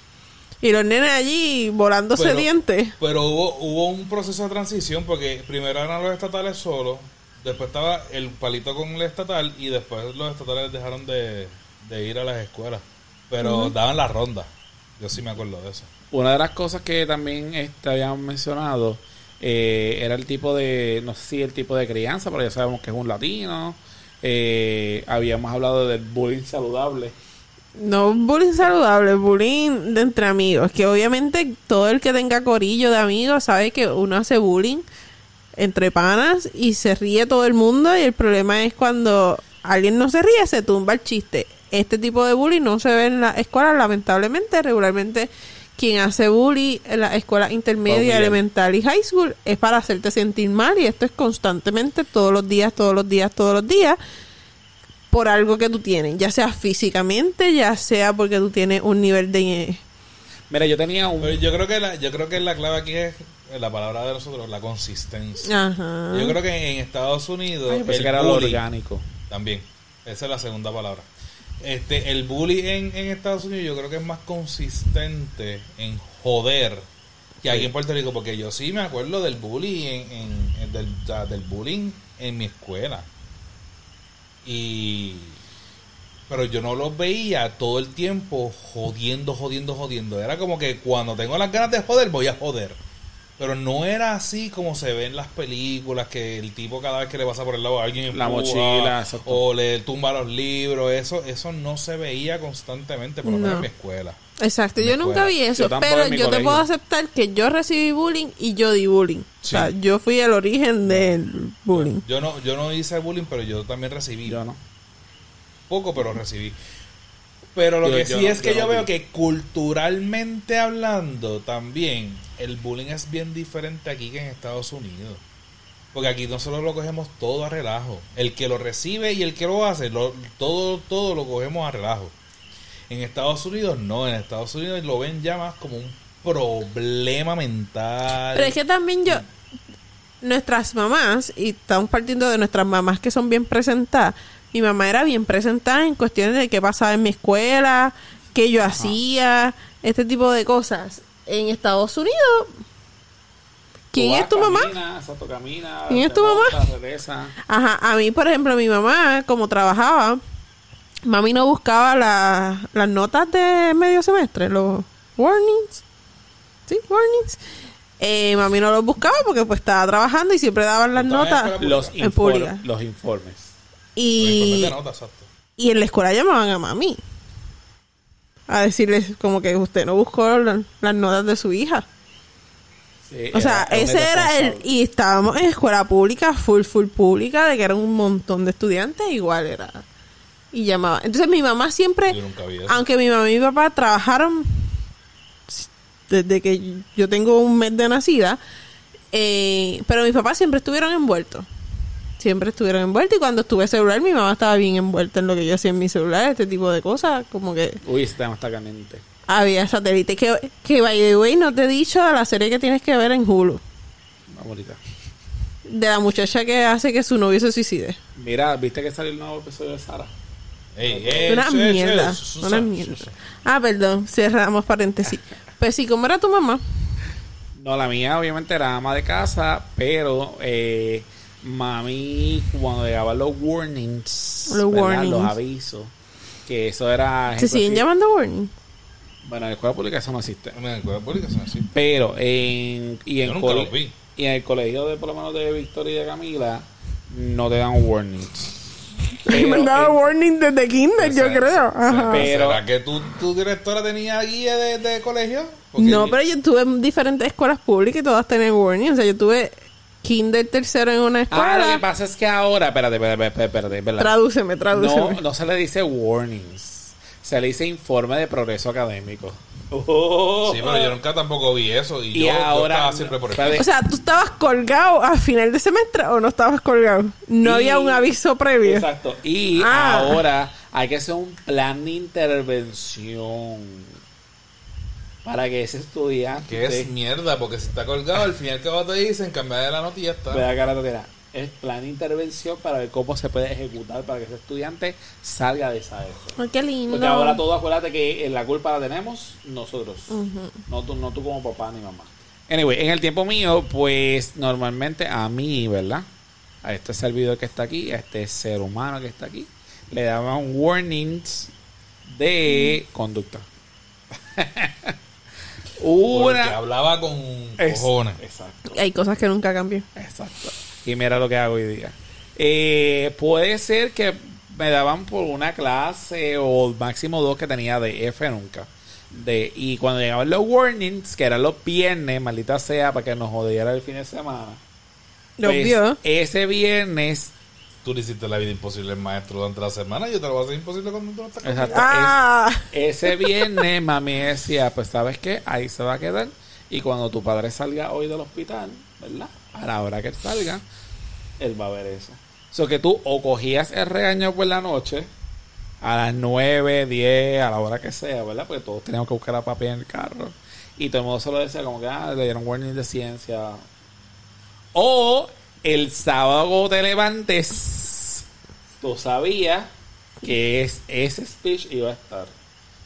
Y los nenes allí volándose Pero- dientes. Pero hubo, hubo un proceso de transición porque primero eran los estatales solos, después estaba el palito con el estatal y después los estatales dejaron de, de ir a las escuelas. Pero daban la ronda. Yo sí me acuerdo de eso. Una de las cosas que también este, habían mencionado eh, era el tipo de, no sé si el tipo de crianza, pero ya sabemos que es un latino. Eh, habíamos hablado del bullying saludable. No bullying saludable, bullying de entre amigos. Que obviamente todo el que tenga corillo de amigos sabe que uno hace bullying entre panas y se ríe todo el mundo. Y el problema es cuando alguien no se ríe, se tumba el chiste. Este tipo de bullying no se ve en la escuela, lamentablemente. Regularmente, quien hace bullying en la escuela intermedia, elemental y high school es para hacerte sentir mal. Y esto es constantemente, todos los días, todos los días, todos los días por algo que tú tienes, ya sea físicamente, ya sea porque tú tienes un nivel de... Mira, yo tenía un... Pero yo creo que la, yo creo que la clave aquí es la palabra de nosotros, la consistencia. Ajá. Yo creo que en Estados Unidos Ay, el que era lo orgánico. También. Esa es la segunda palabra. Este, el bully en, en Estados Unidos yo creo que es más consistente en joder que aquí en Puerto Rico, porque yo sí me acuerdo del bully en, en- en- del, o sea, del bullying en mi escuela. Y pero yo no los veía todo el tiempo jodiendo, jodiendo, jodiendo. Era como que cuando tengo las ganas de joder, voy a joder. Pero no era así como se ve en las películas, que el tipo cada vez que le pasa por el lado a alguien La empuja, mochila, exacto. o le tumba los libros, eso eso no se veía constantemente, por lo menos No. en mi escuela. Exacto, yo nunca vi eso, Yo pero yo te puedo aceptar que yo recibí bullying y yo di bullying. O sea, yo fui el origen del bullying. Yo no yo no hice bullying, pero yo también recibí. Yo no. Poco, pero recibí. Pero lo Yo- que yo sí no- es que yo no veo vi. que culturalmente hablando también el bullying es bien diferente aquí que en Estados Unidos. Porque aquí nosotros lo cogemos todo a relajo. El que lo recibe y el que lo hace, lo- todo, todo lo cogemos a relajo. En Estados Unidos no, en Estados Unidos lo ven ya más como un problema mental. Pero es que también yo, nuestras mamás, y estamos partiendo de nuestras mamás que son bien presentadas, mi mamá era bien presentada en cuestiones de qué pasaba en mi escuela, qué yo hacía, este tipo de cosas. En Estados Unidos, ¿quién es tu mamá? Camina, exacto, camina, ¿Quién es tu mamá? regresa. Ajá, a mí, por ejemplo, mi mamá, como trabajaba, mami no buscaba la- las notas de medio semestre, los warnings. ¿Sí? Warnings. Eh, mami no los buscaba porque pues estaba trabajando y siempre daban las notas. escuela Los, En inform- pública. los informes. Y, de nota, exacto. y en la escuela llamaban a mami a decirles como que usted no buscó la- las notas de su hija. Sí, O sea, ese era el... Y estábamos en escuela pública, full, full pública, de que eran un montón de estudiantes, igual era... Y llamaba. Entonces mi mamá siempre... Aunque mi mamá y mi papá trabajaron desde que yo tengo un mes de nacida, eh, pero mis papás siempre estuvieron envueltos. Siempre estuvieron envueltos y cuando estuve celular mi mamá estaba bien envuelta en lo que yo hacía en mi celular, este tipo de cosas, como que Uy, este tema está caliente. había satélite. Que, que by the way, no te he dicho de la serie que tienes que ver en Hulu, ahorita. de la muchacha que hace que su novio se suicide. Mira, ¿viste que salió el nuevo episodio de Sara? Ey, ey, una sí, mierda, sí, sí, una mierda. Ah, perdón, cerramos paréntesis. Pues sí, ¿cómo era tu mamá? No, la mía obviamente era ama de casa, pero eh, mami cuando llegaban los warnings, Los warnings. los avisos, que eso era... ¿Se siguen si- llamando warning? Bueno, en la escuela pública eso no existe. En la escuela pública son así. Pero en, y, en Yo nunca los vi. y en el colegio de por lo menos de Victoria y de Camila, no te dan warnings. me daba eh, warning desde kinder, yo ¿será- creo. Ajá. Pero- ¿Será que tu, tu directora tenía guía de, de colegio? Porque No, pero yo estuve en diferentes escuelas públicas y todas tenían warning. O sea, yo tuve kinder tercero en una Ah, lo que escuela. pasa es que ahora, espérate, espérate, espérate, espérate, tradúceme, tradúceme. No, no se le dice warnings. Se le dice informe de progreso académico. Oh. Sí, pero yo nunca tampoco vi eso. Y, Y yo, yo ahora- estaba siempre por O sea, ¿tú estabas colgado a final de semestre o no estabas colgado? No Y- había un aviso previo. Exacto. Y Ah. ahora hay que hacer un plan de intervención para que ese estudiante. Que es mierda, porque si está colgado, al fin y al cabo te dicen cambiar de la nota y ya está. Vea, cara, mira, es plan de intervención para ver cómo se puede ejecutar para que ese estudiante salga de esa ESO. Ay, qué lindo. Porque ahora todo, acuérdate que la culpa la tenemos nosotros. no, tú, no tú como papá ni mamá. Anyway, en el tiempo mío, pues normalmente a mí, ¿verdad? A este servidor que está aquí, a este ser humano que está aquí, le daban warnings de conducta. Porque Una. hablaba con Es- cojones. Exacto. Hay cosas que nunca cambian. Exacto. Y mira lo que hago hoy día. Eh, puede ser que me daban por una clase o máximo dos que tenía de F nunca. De, y cuando llegaban los warnings, que eran los viernes, maldita sea, para que nos jodiera el fin de semana. Lo pues, vio. ese viernes, Tú le hiciste la vida imposible al maestro durante la semana. Yo te lo voy a hacer imposible cuando tú no estás exacto, Ah, es- ese viernes mami decía, pues sabes qué, ahí se va a quedar. Y cuando tu padre salga hoy del hospital, ¿verdad? A la hora que él salga, él va a ver eso. So que tú o cogías el regaño por la noche, a las 9, 10, a la hora que sea, ¿verdad? Porque todos teníamos que buscar a papi en el carro. Y todo el mundo se lo decía como que, ah, le dieron warning de ciencia. O el sábado te levantes, tú sabías que es, ese speech iba a estar.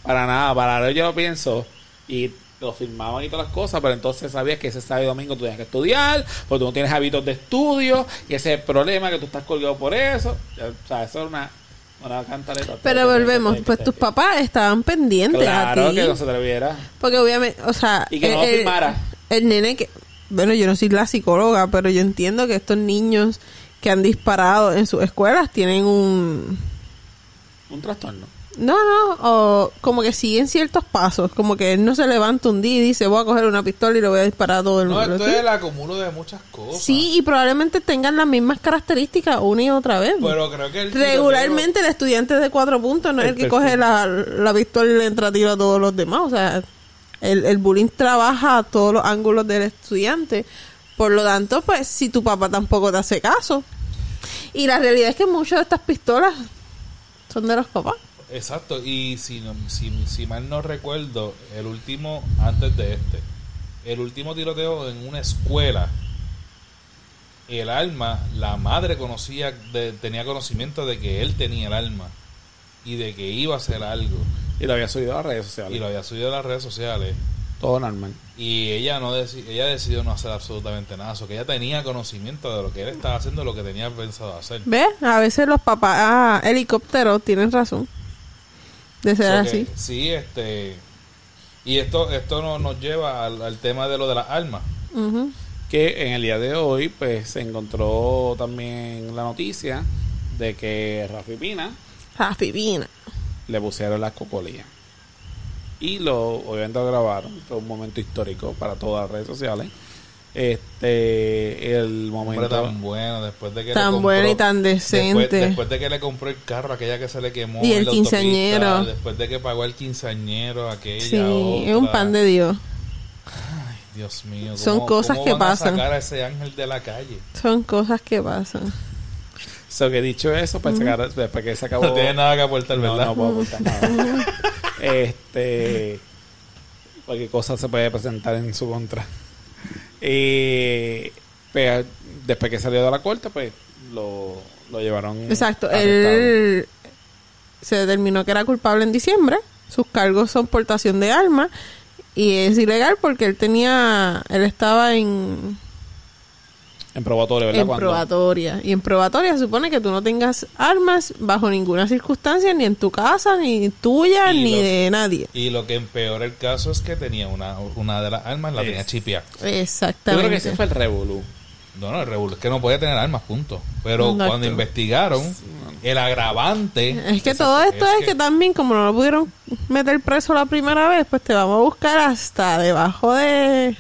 Para nada, para ahora yo lo pienso. Y lo firmaban y todas las cosas, pero entonces sabías que ese sábado y domingo tú tenías que estudiar, porque tú no tienes hábitos de estudio, y ese es el problema, que tú estás colgado por eso. O sea, eso es una, una cantareta. pero volvemos. Pues tus papás estaban pendientes Claro, a ti. que no se atreviera. Porque obviamente, o sea... Y que no lo el, firmara. el nene que... Bueno, yo no soy la psicóloga, pero yo entiendo que estos niños que han disparado en sus escuelas tienen un... Un trastorno. No, no, o como que siguen ciertos pasos. Como que él no se levanta un día y dice, voy a coger una pistola y le voy a disparar a todo el No, mundo. esto es el acumulo de muchas cosas. Sí, y probablemente tengan las mismas características una y otra vez. Pero creo que el Regularmente el estudiante de cuatro puntos no es el que Perfecto. coge la, la pistola y le entra tiro a todos los demás. O sea, el, el bullying trabaja a todos los ángulos del estudiante. Por lo tanto, pues, si tu papá tampoco te hace caso. Y la realidad es que muchas de estas pistolas son de los papás. Exacto, y si, si, si mal no recuerdo, el último, antes de este, el último tiroteo en una escuela, el alma, la madre conocía, tenía conocimiento de que él tenía el alma y de que iba a hacer algo Y lo había subido a las redes sociales. y lo había subido a las redes sociales Todo normal. y ella no deci- ella decidió no hacer absolutamente nada, o que ella tenía conocimiento de lo que él estaba haciendo, lo que tenía pensado hacer. ¿Ves? A veces los papás ah, helicópteros tienen razón. De ser So que, así. sí, este. Y esto esto no, nos lleva al, al tema de lo de las armas. Que en el día de hoy pues se encontró también la noticia de que Rafi Pina Rafi Pina. Le pusieron las cocolías y lo obviamente lo grabaron fue un momento histórico para todas las redes sociales este el Hombre, momento tan bueno, después de que le Tan compró- bueno y tan decente. Después, después de que le compró el carro, aquella que se le quemó. Y el quinceañero. Después de que pagó el quinceañero, aquella. Sí, es un pan de Dios. Dios mío. Son ¿cómo- cosas cómo que van a pasan. sacar a ese ángel de la calle. Son cosas que pasan. So que dicho eso pues sacar- después que se acabó No tiene nada que aportar, No, ¿verdad? no puedo aportar nada. este. Cualquier cosa se puede presentar en su contra. Y. pues, después que salió de la corte, pues lo, lo llevaron. Exacto. arrestado. Él se determinó que era culpable en diciembre. Sus cargos son portación de armas. Y es ilegal porque él tenía. Él estaba en, En probatorio, ¿verdad? en probatoria. Y en probatoria se supone que tú no tengas armas bajo ninguna circunstancia, ni en tu casa, ni tuya, Y ni lo- de nadie. Y lo que empeora el caso es que tenía una, una de las armas, la tenía chipia. Yo Exactamente. creo que ese fue el revolú. No, no, el revuelo es que no podía tener armas, punto. Pero Exacto. cuando investigaron, el agravante. Es que todo esto es, que, también, como no lo pudieron meter preso la primera vez, pues te vamos a buscar hasta debajo de.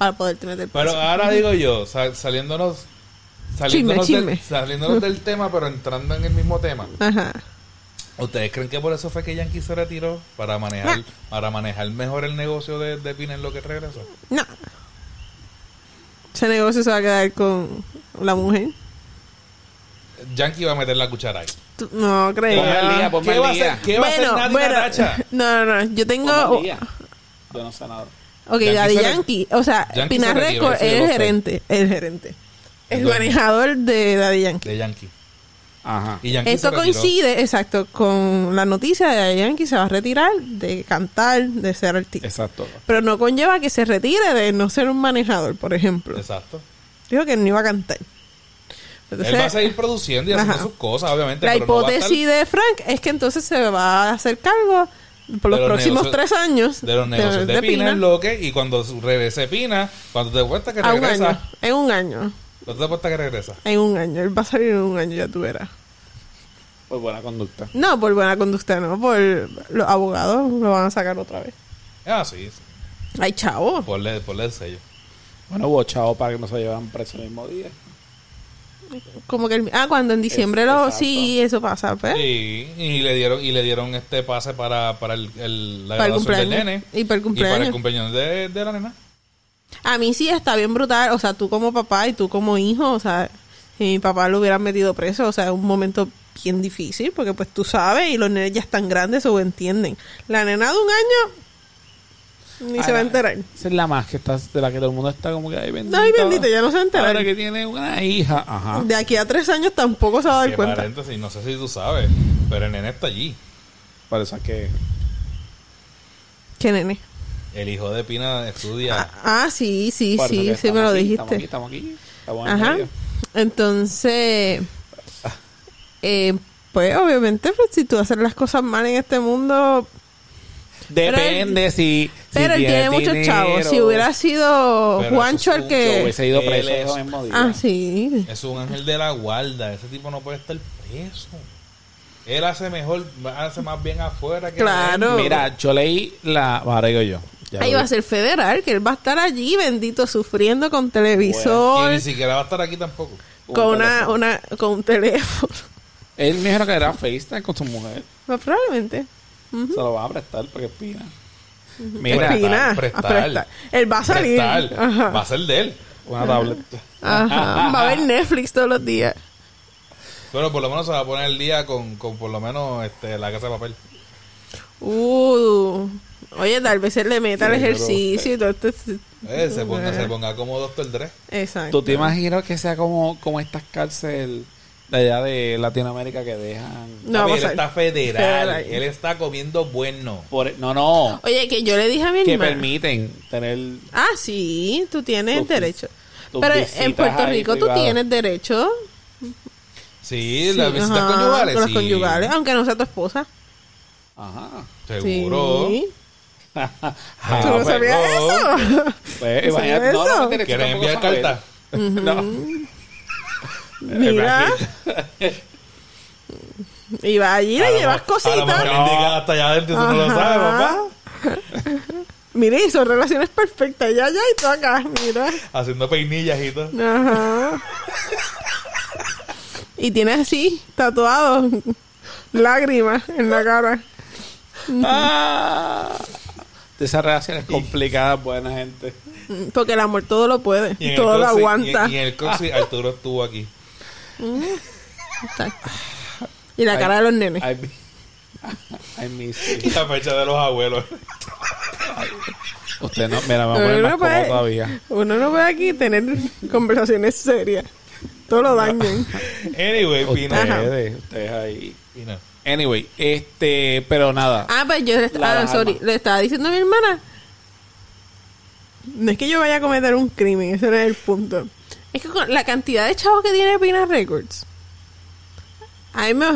Para poderte meter preso. Pero ahora digo yo, sal- saliéndonos. Saliéndonos, Chisme, del, chisme. saliéndonos del tema, pero entrando en el mismo tema. Ajá. ¿Ustedes creen que por eso fue que Yankee se retiró? Para manejar, para manejar mejor el negocio de, de Pina en lo que regresa. No. Ese negocio se va a quedar con la mujer. Yankee va a meter la cuchara ahí. No creo. Ponme al día, ponme ¿Qué va a al día. hacer, ¿qué va a hacer bueno, bueno. No, no, no. Yo tengo. Yo no sé nada. Ok, Yankee Daddy Yankee. O sea, Yankee Pinar se Record es el gerente. El gerente. El manejador de Daddy Yankee. De Yankee. Ajá. Y Yankee Esto coincide, exacto, con la noticia de Daddy Yankee se va a retirar de cantar, de ser artista. Exacto. Pero no conlleva que se retire de no ser un manejador, por ejemplo. Exacto. Dijo que no iba a cantar. Entonces, Él va a seguir produciendo y haciendo Ajá. sus cosas, obviamente. la pero no va a hipótesis estar de Frank es que entonces se va a hacer cargo por los próximos negocios- tres años de los negocios de, Pina, Pina, en lo que y cuando regrese Pina, cuando te cuesta que un regresa, año. En un año. cuando te cuesta que regresa. En un año. Él va a salir en un año, ya tú verás. Pues buena conducta. No, por buena conducta, no. Por los abogados lo van a sacar otra vez. Ah, sí, sí. Ay, chavo. Ponle, ponle el sello. Bueno, hubo chavo para que no se llevan preso el mismo día. Como que el- ah, cuando en diciembre lo Exacto. sí, eso pasa, pues. Sí, y le dieron y le dieron este pase para, para el, el- la Para el del cumpleaños. nene Y para el y cumpleaños. para el cumpleaños de, de la nena. A mí sí está bien brutal, o sea, tú como papá y tú como hijo, o sea, si mi papá lo hubieran metido preso, o sea, es un momento bien difícil, porque pues tú sabes y los nenes ya están grandes o entienden. La nena de un año ni se va a enterar. Esa es la más que está, de la que todo el mundo está como que ay bendito. Ay, bendito, ya no se va a enterar. Ahora que tiene una hija. Ajá. De aquí a tres años tampoco se va a dar Que cuenta. paréntesis, no sé si tú sabes, pero el nene está allí. Por eso es que. ¿Qué nene? El hijo de Pina estudia. Ah, ah, sí, sí, sí, sí me lo aquí, dijiste. Estamos aquí, estamos aquí. Estamos en el Ajá. medio. Entonces, eh, pues obviamente, pues, si tú haces las cosas mal en este mundo, Depende si. Si pero él tiene muchos dinero. chavos. Si hubiera sido Pero Juancho el que... hubiese ido preso es- ese mismo día. Ah, sí. Es un ángel de la guarda. Ese tipo no puede estar preso. Él hace mejor, hace más bien afuera que Claro. Mira, yo leí la. Ahora digo yo. Ahí va a ser federal, que él va a estar allí, bendito, sufriendo con Y televisor, ni siquiera va a estar aquí tampoco. con Un una, teléfono. una, con un teléfono. Él me dijo que era FaceTime con su mujer. Pues probablemente. Se lo va a prestar porque es pina. Mira, Mira, prestar. a prestar. Él va a salir. Ajá. Va a ser de él. una tablet. Ajá. Va a ver Netflix todos los días. Pero por lo menos se va a poner el día con, con por lo menos este, la casa de papel. Uh. Oye, tal vez él le meta el Sí, pero- ejercicio y todo esto. Eh, se, ponga, se ponga como Doctor Dre. Exacto. ¿Tú te imaginas que sea como, como estas cárceles de allá de Latinoamérica que dejan... No, a él está federal. federal. Él está comiendo bueno. Por, no, no. Oye, que yo le dije a mi Que hermana. permiten tener... Ah, sí, tú tienes Tus- derecho. tus Pero en Puerto Rico tú tienes derecho. Sí, las visitas ajá, conyugales. Con las sí. conyugales, aunque no sea tu esposa. Ajá. Seguro. Sí. Ah, ¿Tú no pues, sabías no. eso? Pues, ¿Tú imagínate, sabes no, no eso? me tienes que ¿Quieren tampoco enviar carta? No. Mira. Y va allí le llevas cositas. indican hasta allá adentro tú no lo sabes, papá. Mira, y son relaciones perfectas. Ya, ya, y tú acá. Mira. Haciendo peinillas y todo. Ajá. Y tienes así, tatuado, lágrimas en la cara. Ah. De esas relaciones complicadas, buena gente. Porque el amor todo lo puede. Todo lo aguanta. Y, y en el coxi, Arturo estuvo aquí. Y la cara de los nenes. I, I miss you. La fecha de los abuelos. Usted no, mira, me voy a poner Uno más no, puede, todavía. uno no puede aquí tener conversaciones serias. Todo lo dañan. Anyway, Pina. Ustedes, ustedes ahí. Pina. Anyway, este, pero nada. Ah, pues yo le, ah, sorry, le estaba diciendo a mi hermana. No es que yo vaya a cometer un crimen, ese no es el punto. Es que con la cantidad de chavos que tiene Pina Records. A mí me,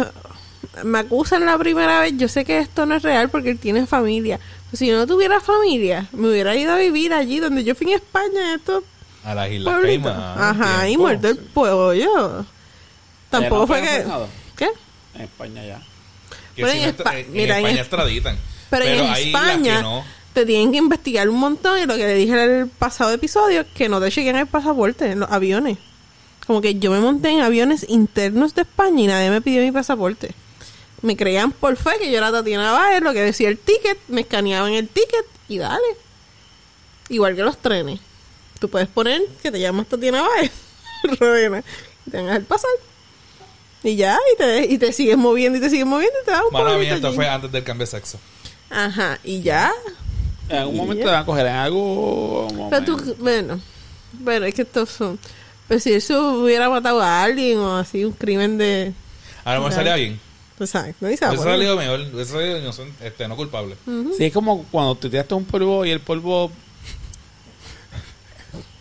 me acusan la primera vez. Yo sé que esto no es real porque él tiene familia. Si yo no tuviera familia, me hubiera ido a vivir allí donde yo fui en España. Esto A las Islas. Caimán. Ajá, y muerto el pollo. Tampoco no fue que... ¿Qué? En España ya. Que Pero si en no Espa- estra- en, mira, en España Es- extraditan. Pero, en hay islas que España no. Te tienen que investigar un montón y lo que le dije en el pasado episodio, que no te chequen el pasaporte en los aviones. Como que yo me monté en aviones internos de España y nadie me pidió mi pasaporte. Me creían por fe que yo era Tatiana Báez, lo que decía el ticket, me escaneaban el ticket y dale. Igual que los trenes. Tú puedes poner que te llamas Tatiana Báez, Rodena, y te van a dejar pasar. Y ya, y te, y te sigues moviendo y te sigues moviendo y te un Mala mía, esto allí. fue antes del cambio de sexo. Ajá, y ya. En algún momento te van a coger en algo. Pero tú, bueno, pero es que estos son. Pues si eso hubiera matado a alguien o así, un crimen de. A lo mejor Claro. salía bien. Pues no dice Hubiese salido mejor. Hubiese salido inocente, este, no culpable. Sí, es como cuando te tiraste un polvo y el polvo.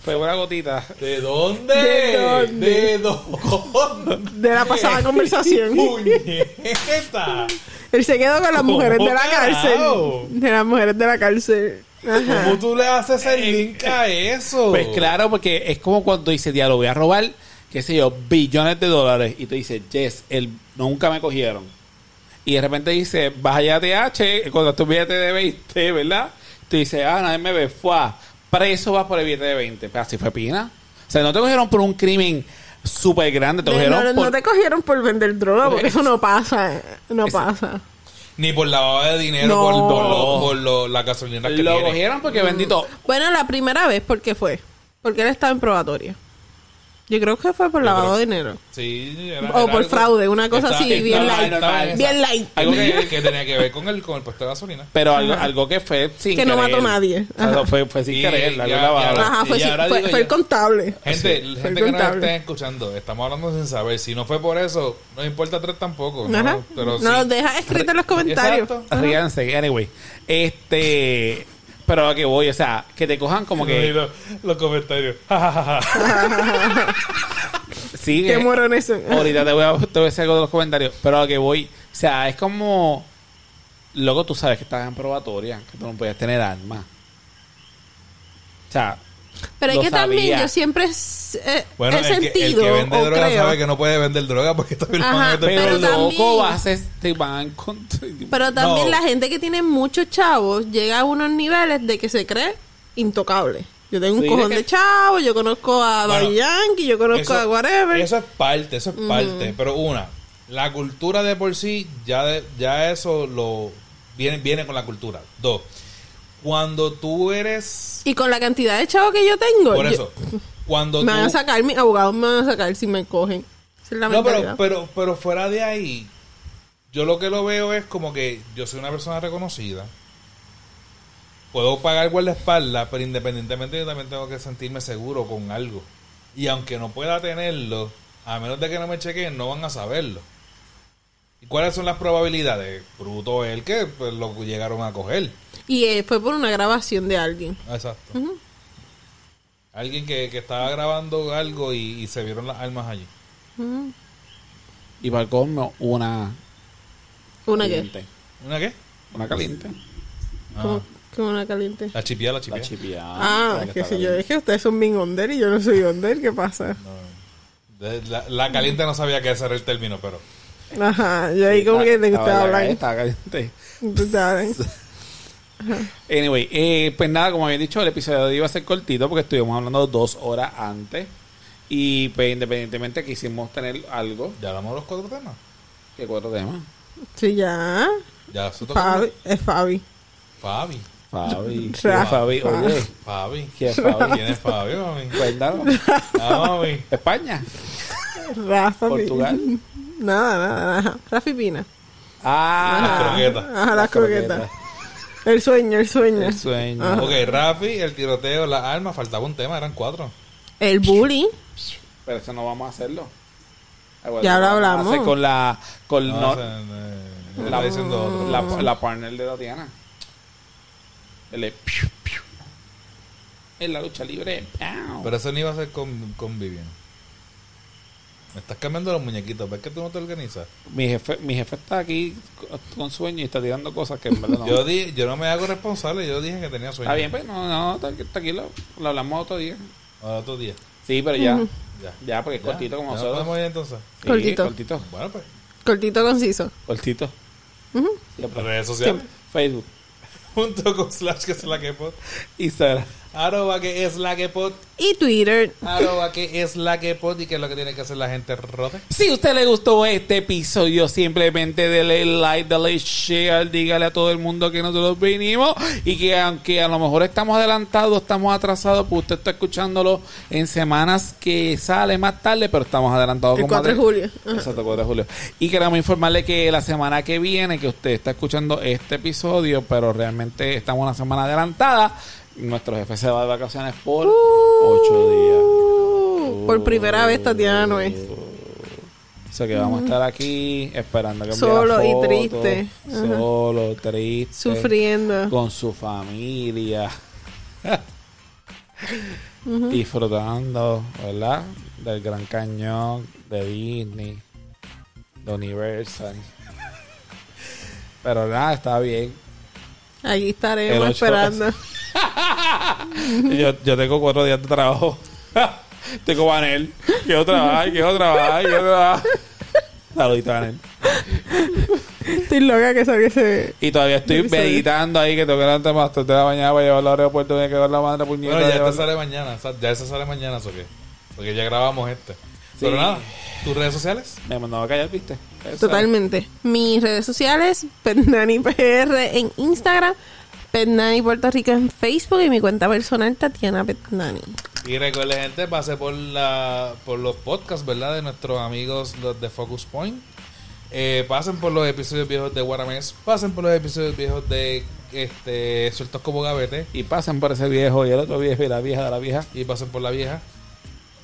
Fue una gotita. ¿De dónde? ¿De dónde? ¿De dónde? De la pasada conversación. ¡Puñeta! Él se quedó con las ¿Cómo mujeres de la carajo? cárcel. De las mujeres de la cárcel. Ajá. ¿Cómo tú le haces el link a eso? Pues claro, porque es como cuando dice, diablo, voy a robar, qué sé yo, billones de dólares. Y te dice, yes, el, nunca me cogieron. Y de repente dice, vas allá a TH, cuando tu billete de 20, ¿verdad? Tú dices, ah, nadie me ve, fue preso vas por el billete de 20. Pero así fue Pina. O sea, no te cogieron por un crimen súper grande, te De- cogieron no, por... no te cogieron por vender droga, porque eso no pasa. eh, No pasa. Ni por lavado de dinero, No. por, por, lo- por lo- la gasolina que Lo tiene. cogieron porque bendito... Bueno, la primera vez, ¿por qué fue? Porque él estaba en probatoria. Yo creo que fue por lavado de dinero. Sí, era- O era por algo- fraude, una cosa Está- así, está- bien light. Bien light. Algo que, que tenía que ver con el, con el puesto de gasolina. Pero algo, que fue sin Que no querer. mató a nadie. O sea, Ajá. fue, fue sin Y querer, algo lavado. Ajá, fue, Y sí, ahora fue, digo fue yo- el contable. Gente, gente que nos contable. esté escuchando, estamos hablando sin saber. Si no fue por eso, no importa tres tampoco. ¿no? Ajá. Pero no sí. deja escrito en los comentarios. Exacto. Ríanse, anyway. Este. Pero a que voy, o sea, que te cojan como que. Los, los comentarios. Sí, Qué eh, morón eso. ahorita te voy, a, te voy a decir algo de los comentarios. Pero a que voy, o sea, es como. Luego tú sabes que estás en probatoria, que tú no puedes tener armas. O sea, Pero es que también yo siempre eh, Bueno, he el que, el que vende o droga creo, sabe que no puede vender droga porque a Ajá, pero, pero loco vas a, te van pero también No. la gente que tiene muchos chavos llega a unos niveles de que se cree intocable. Yo tengo un Sí, cojón que- de chavos, yo conozco a Bueno, Daddy Yankee, yo conozco a whatever. eso es parte, eso es parte. Pero una, la cultura de por sí, ya, de- ya eso lo viene, viene con la cultura. Dos, cuando tú eres... Y con la cantidad de chavos que yo tengo, Por yo- eso, cuando me van a sacar, mis abogados me van a sacar si me cogen. Esa es la No, pero, pero, pero fuera de ahí, yo lo que lo veo es como que yo soy una persona reconocida. Puedo pagar guardaespaldas, pero independientemente yo también tengo que sentirme seguro con algo. Y aunque no pueda tenerlo, a menos de que no me chequen, no van a saberlo. ¿Y cuáles son las probabilidades? Bruto el que pues, lo llegaron a coger. Y eh, fue por una grabación de alguien. Exacto. Alguien que, que estaba grabando algo y, y se vieron las armas allí. Y para el colmo, una. ¿Una qué? caliente. ¿Una qué? Una caliente. ¿Cómo, cómo una caliente? La chipía, la chipía. La chipia. Ah, que está si yo caliente. es que ustedes son bien onder y yo no soy onder, ¿qué pasa? La, la caliente no sabía que ese era el término, pero. Ajá, yo ahí como que de que ustedes la- hablan. Estaba caliente. Anyway, eh, pues nada, como había dicho, el episodio iba a ser cortito porque estuvimos hablando dos horas antes. Y pues independientemente quisimos tener algo, Ya damos los cuatro temas. que cuatro temas. Sí, ya. Ya se. Fabi, es Fabi. Fabi. Fabi. ¿Quién Rafa. es Fabi? Oye, Fabi. ¿quién es Fabi? ¿Quién es Fabi, mami? Cuéntanos. Ah, mami. España, Rafa. Portugal. Nada, nada, nada. Rafi Pina. Ah, Las croquetas. Ajá, las Las croquetas. croquetas. El sueño, el sueño. el sueño. Ajá. Ok, Rafi, el tiroteo, las armas, faltaba un tema, eran cuatro. El bullying. Pero eso no vamos a hacerlo. Ah, bueno, Ya lo hablamos. hacer con la, con No, no- se- eh, la, otro. la, la partner de Tatiana. El de piu, piu. En la lucha libre. ¡pau! Pero eso no iba a ser con, con Vivian. Me estás cambiando los muñequitos. ¿Ves que tú no te organizas? mi jefe, mi jefe está aquí con- sueño y está tirando cosas que en verdad no. Yo, di, yo no me hago responsable. Yo dije que tenía sueño. Está bien, pues no, no, tranqui- tranquilo. Lo hablamos otro día. Otro día. Sí, pero ya. Ya. Ya, porque es Ya. cortito como ¿Ya nosotros. podemos ir entonces? Sí, Cortito. Cortito. Bueno, pues. Cortito, conciso. Cortito. Ujú. Siempre. Redes sociales. Facebook. Punto con slash que es la que pod. Instagram. Arroba que es la que pod. Y Twitter. Arroba que es la que pod. Y que es lo que tiene que hacer la gente rote. Si a usted le gustó este episodio, simplemente dele like, dale share, dígale a todo el mundo que nosotros vinimos y que aunque a lo mejor estamos adelantados, estamos atrasados, pues usted está escuchándolo en semanas que sale más tarde, pero estamos adelantados El con 4 de julio. Exacto, 4 de julio. Y queremos informarle que la semana que viene, que usted está escuchando este episodio, pero realmente estamos una semana adelantada, nuestro jefe se va de vacaciones por 8 días. Uh, por primera vez Tatiana no es. O sea que vamos a estar aquí esperando que Solo la y triste. Ajá. Solo, triste. Sufriendo. Con su familia. Disfrutando, ¿verdad? Del Gran Cañón, de Disney, de Universal. Pero nada, está bien. El estaremos ocho. esperando. yo, yo tengo cuatro días de trabajo. tengo Vanel. Quiero trabajar, quiero trabajar, quiero trabajar. Saludito, Vanel. Estoy loca que salga ese. Y todavía estoy meditando ahí que tengo que levantarme a las 3 de la mañana para llevarlo al aeropuerto. Voy a quedar la madre puñeta. Bueno, ya llevarlo- este sale mañana. o sea, Ya ese sale mañana, ¿o qué? Porque ya grabamos este. Pero nada, ¿tus redes sociales? Me mandaba a callar, ¿viste? Eso. Totalmente. Mis redes sociales, Petnani PR en Instagram, Petnani Puerto Rico en Facebook y mi cuenta personal Tatiana Petnani. Y recuerde, gente, pase por la por los podcasts, ¿verdad? De nuestros amigos los de Focus Point. Eh, pasen por los episodios viejos de Guaramés. Pasen por los episodios viejos de este Sueltos como Gavete. Y pasan por ese viejo y el otro viejo y la vieja de la vieja. Y pasen por la vieja.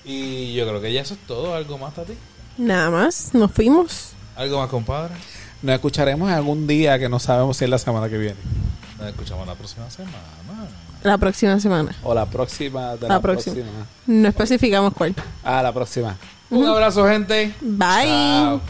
Y yo creo que ya eso es todo. ¿Algo más, Tati? Nada más, nos fuimos. ¿Algo más, compadre? Nos escucharemos algún día que no sabemos si es la semana que viene. Nos escuchamos la próxima semana. La próxima semana. O la próxima de La la, próxima. próxima. No especificamos cuál. Ah, la próxima. Un abrazo, gente. Bye. Chao.